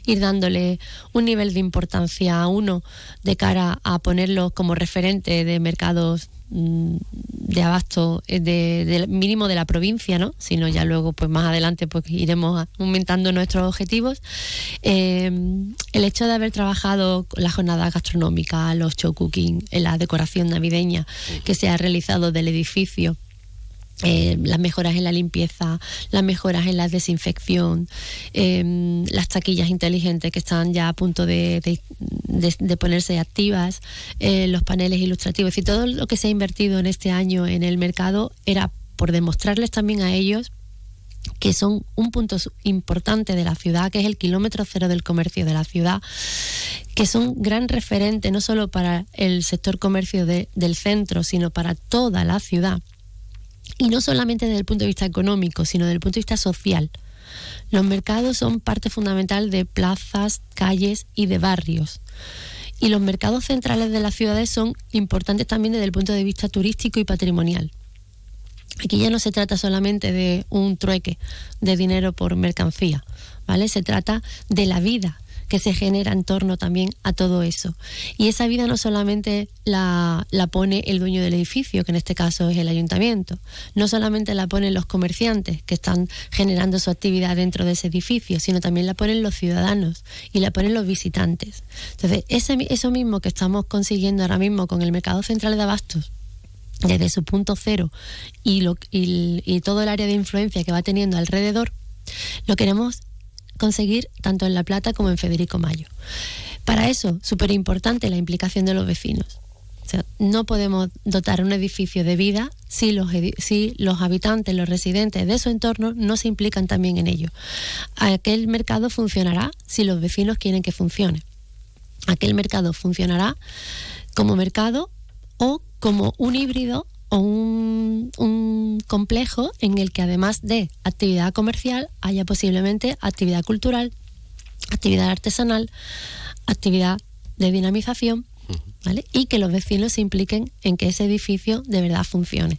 ir dándole un nivel de importancia a uno de cara a ponerlo como referente de mercados mm, de abasto eh, de, mínimo de la provincia, ¿no? Sino ya luego, pues más adelante, pues iremos aumentando nuestros objetivos. Eh, el hecho de haber trabajado la jornada gastronómica, los show cooking, la decoración navideña que se ha realizado del edificio eh, las mejoras en la limpieza, las mejoras en la desinfección, eh, las taquillas inteligentes que están ya a punto de ponerse activas, eh, los paneles ilustrativos. Y todo lo que se ha invertido en este año en el mercado era por demostrarles también a ellos que son un punto importante de la ciudad, que es el kilómetro cero del comercio de la ciudad, que son gran referente no solo para el sector comercio de, del centro, sino para toda la ciudad y no solamente desde el punto de vista económico, sino desde el punto de vista social. Los mercados son parte fundamental de plazas, calles y de barrios. Y los mercados centrales de las ciudades son importantes también desde el punto de vista turístico y patrimonial. Aquí ya no se trata solamente de un trueque de dinero por mercancía, ¿vale? Se trata de la vida que se genera en torno también a todo eso. Y esa vida no solamente la, la pone el dueño del edificio, que en este caso es el ayuntamiento, no solamente la ponen los comerciantes que están generando su actividad dentro de ese edificio, sino también la ponen los ciudadanos y la ponen los visitantes. Entonces, ese, eso mismo que estamos consiguiendo ahora mismo con el mercado central de abastos, desde su punto cero y, lo, y, y todo el área de influencia que va teniendo alrededor, lo queremos conseguir tanto en La Plata como en Federico Mayo. Para eso, súper importante la implicación de los vecinos. No podemos dotar un edificio de vida si los, si los habitantes, los residentes de su entorno no se implican también en ello. Aquel mercado funcionará si los vecinos quieren que funcione. Aquel mercado funcionará como mercado o como un híbrido o un, un, complejo en el que además de actividad comercial haya posiblemente actividad cultural, actividad artesanal, actividad de dinamización. ¿Vale? Y que los vecinos se impliquen en que ese edificio de verdad funcione.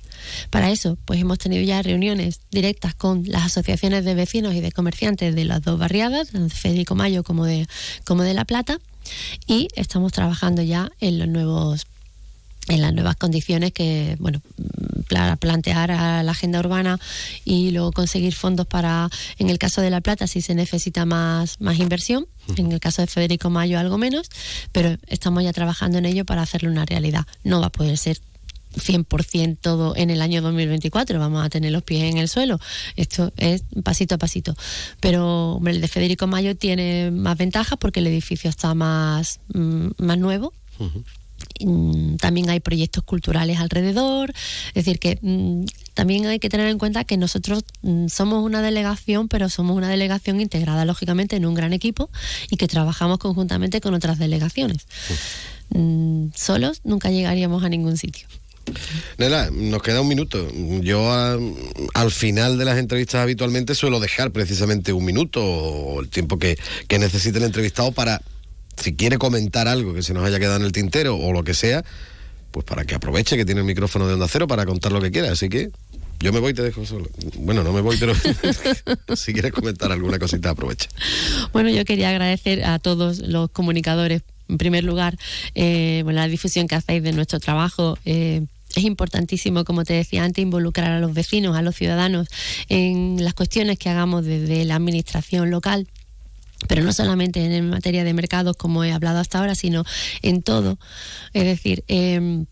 Para eso, pues hemos tenido ya reuniones directas con las asociaciones de vecinos y de comerciantes de las dos barriadas, tanto de Federico Mayo como de, como de La Plata, y estamos trabajando ya en los nuevos en las nuevas condiciones que, bueno, para plantear a la agenda urbana y luego conseguir fondos para, en el caso de La Plata, si se necesita más, más inversión, en el caso de Federico Mayo algo menos, pero estamos ya trabajando en ello para hacerlo una realidad. No va a poder ser 100% todo en el año 2024, vamos a tener los pies en el suelo. Esto es pasito a pasito. Pero hombre, el de Federico Mayo tiene más ventajas porque el edificio está más, más nuevo. Uh -huh también hay proyectos culturales alrededor, es decir, que mm, también hay que tener en cuenta que nosotros mm, somos una delegación, pero somos una delegación integrada, lógicamente, en un gran equipo y que trabajamos conjuntamente con otras delegaciones. Mm, solos nunca llegaríamos a ningún sitio. Nela, nos queda un minuto. Yo a, al final de las entrevistas habitualmente suelo dejar precisamente un minuto o el tiempo que, que necesite el entrevistado para si quiere comentar algo que se nos haya quedado en el tintero o lo que sea, pues para que aproveche que tiene el micrófono de onda cero para contar lo que quiera. Así que yo me voy y te dejo solo. Bueno, no me voy, pero si quieres comentar alguna cosita, aprovecha. Bueno, yo quería agradecer a todos los comunicadores, en primer lugar, eh, la difusión que hacéis de nuestro trabajo. Eh, es importantísimo, como te decía antes, involucrar a los vecinos, a los ciudadanos en las cuestiones que hagamos desde la administración local pero no solamente en materia de mercados como he hablado hasta ahora, sino en todo. Es decir, eh,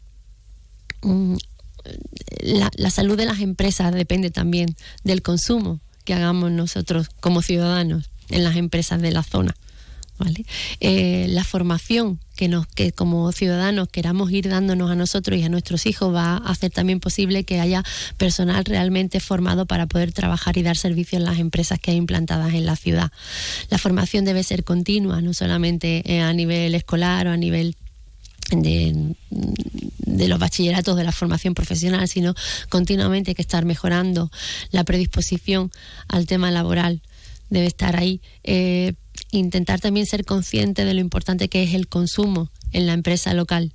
la, la, salud de las empresas depende también del consumo que hagamos nosotros como ciudadanos en las empresas de la zona. Eh, la formación que nos que como ciudadanos queramos ir dándonos a nosotros y a nuestros hijos va a hacer también posible que haya personal realmente formado para poder trabajar y dar servicio en las empresas que hay implantadas en la ciudad. La formación debe ser continua, no solamente eh, a nivel escolar o a nivel de, de, los bachilleratos de la formación profesional, sino continuamente hay que estar mejorando la predisposición al tema laboral. Debe estar ahí. Eh, intentar también ser consciente de lo importante que es el consumo en la empresa local.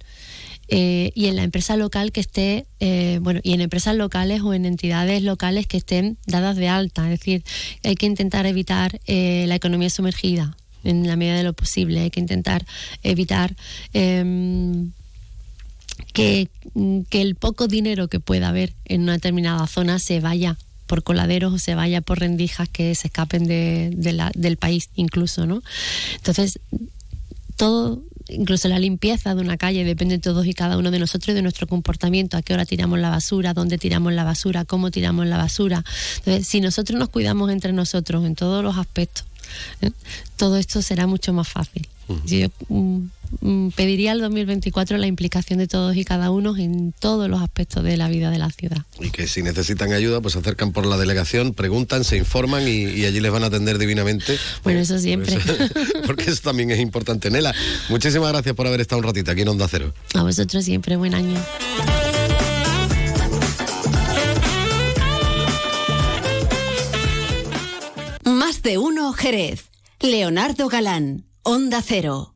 eh, y en la empresa local que esté, eh, bueno, y en empresas locales o en entidades locales que estén dadas de alta. Es decir, hay que intentar evitar eh, la economía sumergida en la medida de lo posible. Hay que intentar evitar em, que, que el poco dinero que pueda haber en una determinada zona se vaya por coladeros o se vaya por rendijas que se escapen de, de la- del país incluso, ¿no? Entonces, todo, incluso la limpieza de una calle depende de todos y cada uno de nosotros y de nuestro comportamiento, a qué hora tiramos la basura, dónde tiramos la basura, cómo tiramos la basura. Entonces, si nosotros nos cuidamos entre nosotros en todos los aspectos, ¿eh? todo esto será mucho más fácil. Yo mm, pediría al 2024 la implicación de todos y cada uno en todos los aspectos de la vida de la ciudad. Y que si necesitan ayuda, pues se acercan por la delegación, preguntan, se informan y, y allí les van a atender divinamente. Bueno, eso siempre. Porque eso también es importante. Nela, muchísimas gracias por haber estado un ratito aquí en Onda Cero. A vosotros siempre, buen año. Más de uno Jerez. Leonardo Galán, Onda Cero.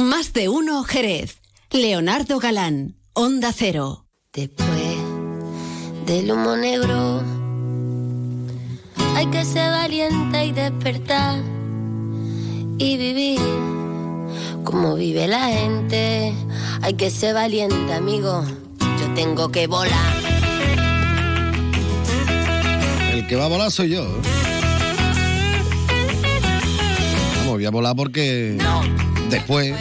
Más de uno Jerez. Leonardo Galán, Onda Cero. Después del humo negro, hay que ser valiente y despertar y vivir como vive la gente. Hay que ser valiente, amigo. Yo tengo que volar. El que va a volar soy yo. Vamos, voy a volar porque después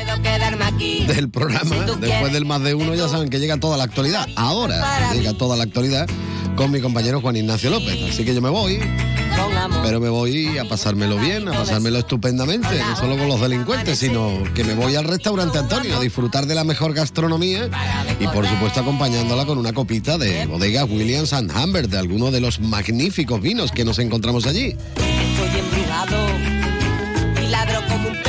del programa, después del más de uno, ya saben que llega toda la actualidad. Ahora llega toda la actualidad con mi compañero Juan Ignacio López. Así que yo me voy, pero me voy a pasármelo bien, a pasármelo estupendamente, no solo con los delincuentes, sino que me voy al restaurante Antonio a disfrutar de la mejor gastronomía y por supuesto acompañándola con una copita de bodegas Williams and Humbert, de alguno de los magníficos vinos que nos encontramos allí. Estoy embrujado y ladro como un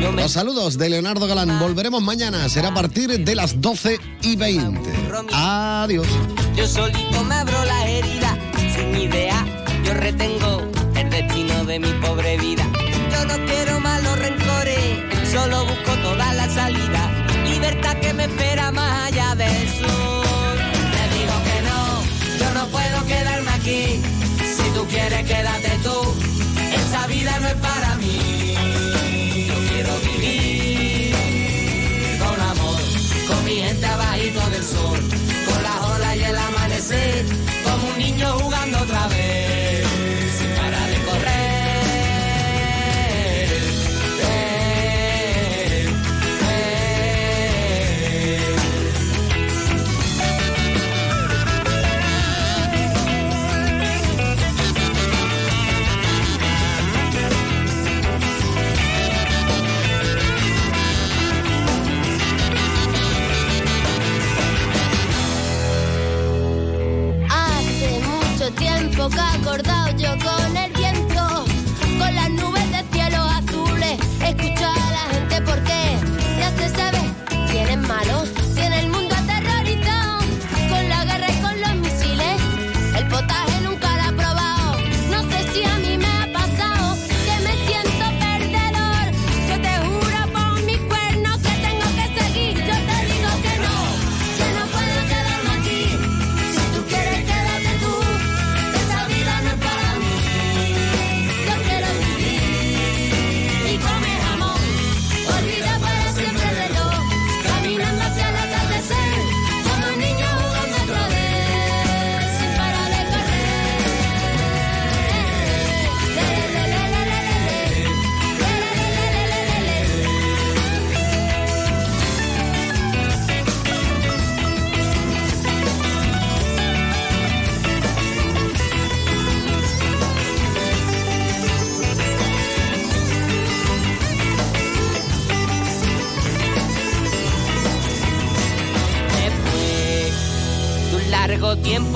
Los saludos de Leonardo Galán. Volveremos mañana. Será a partir de las 12 y 20. Adiós. Yo solito me abro la herida, sin idea. Yo retengo el destino de mi pobre vida. Yo no quiero malos rencores, solo busco toda la salida. Libertad que me espera más allá del sur. Te digo que no, yo no puedo quedarme aquí. Si tú quieres, quédate tú. Esa vida no es para mí. Quiero vivir. Con amor, con mi gente abajito del sol,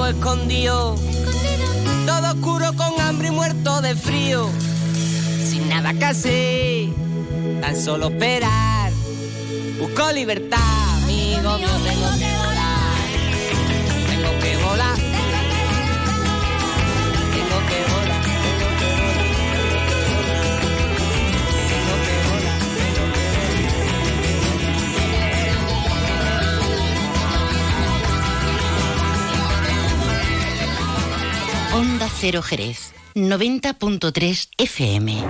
escondido, todo oscuro con hambre y muerto de frío. Sin nada que hacer, tan solo esperar. Busco libertad, Jerez, 90.3 FM.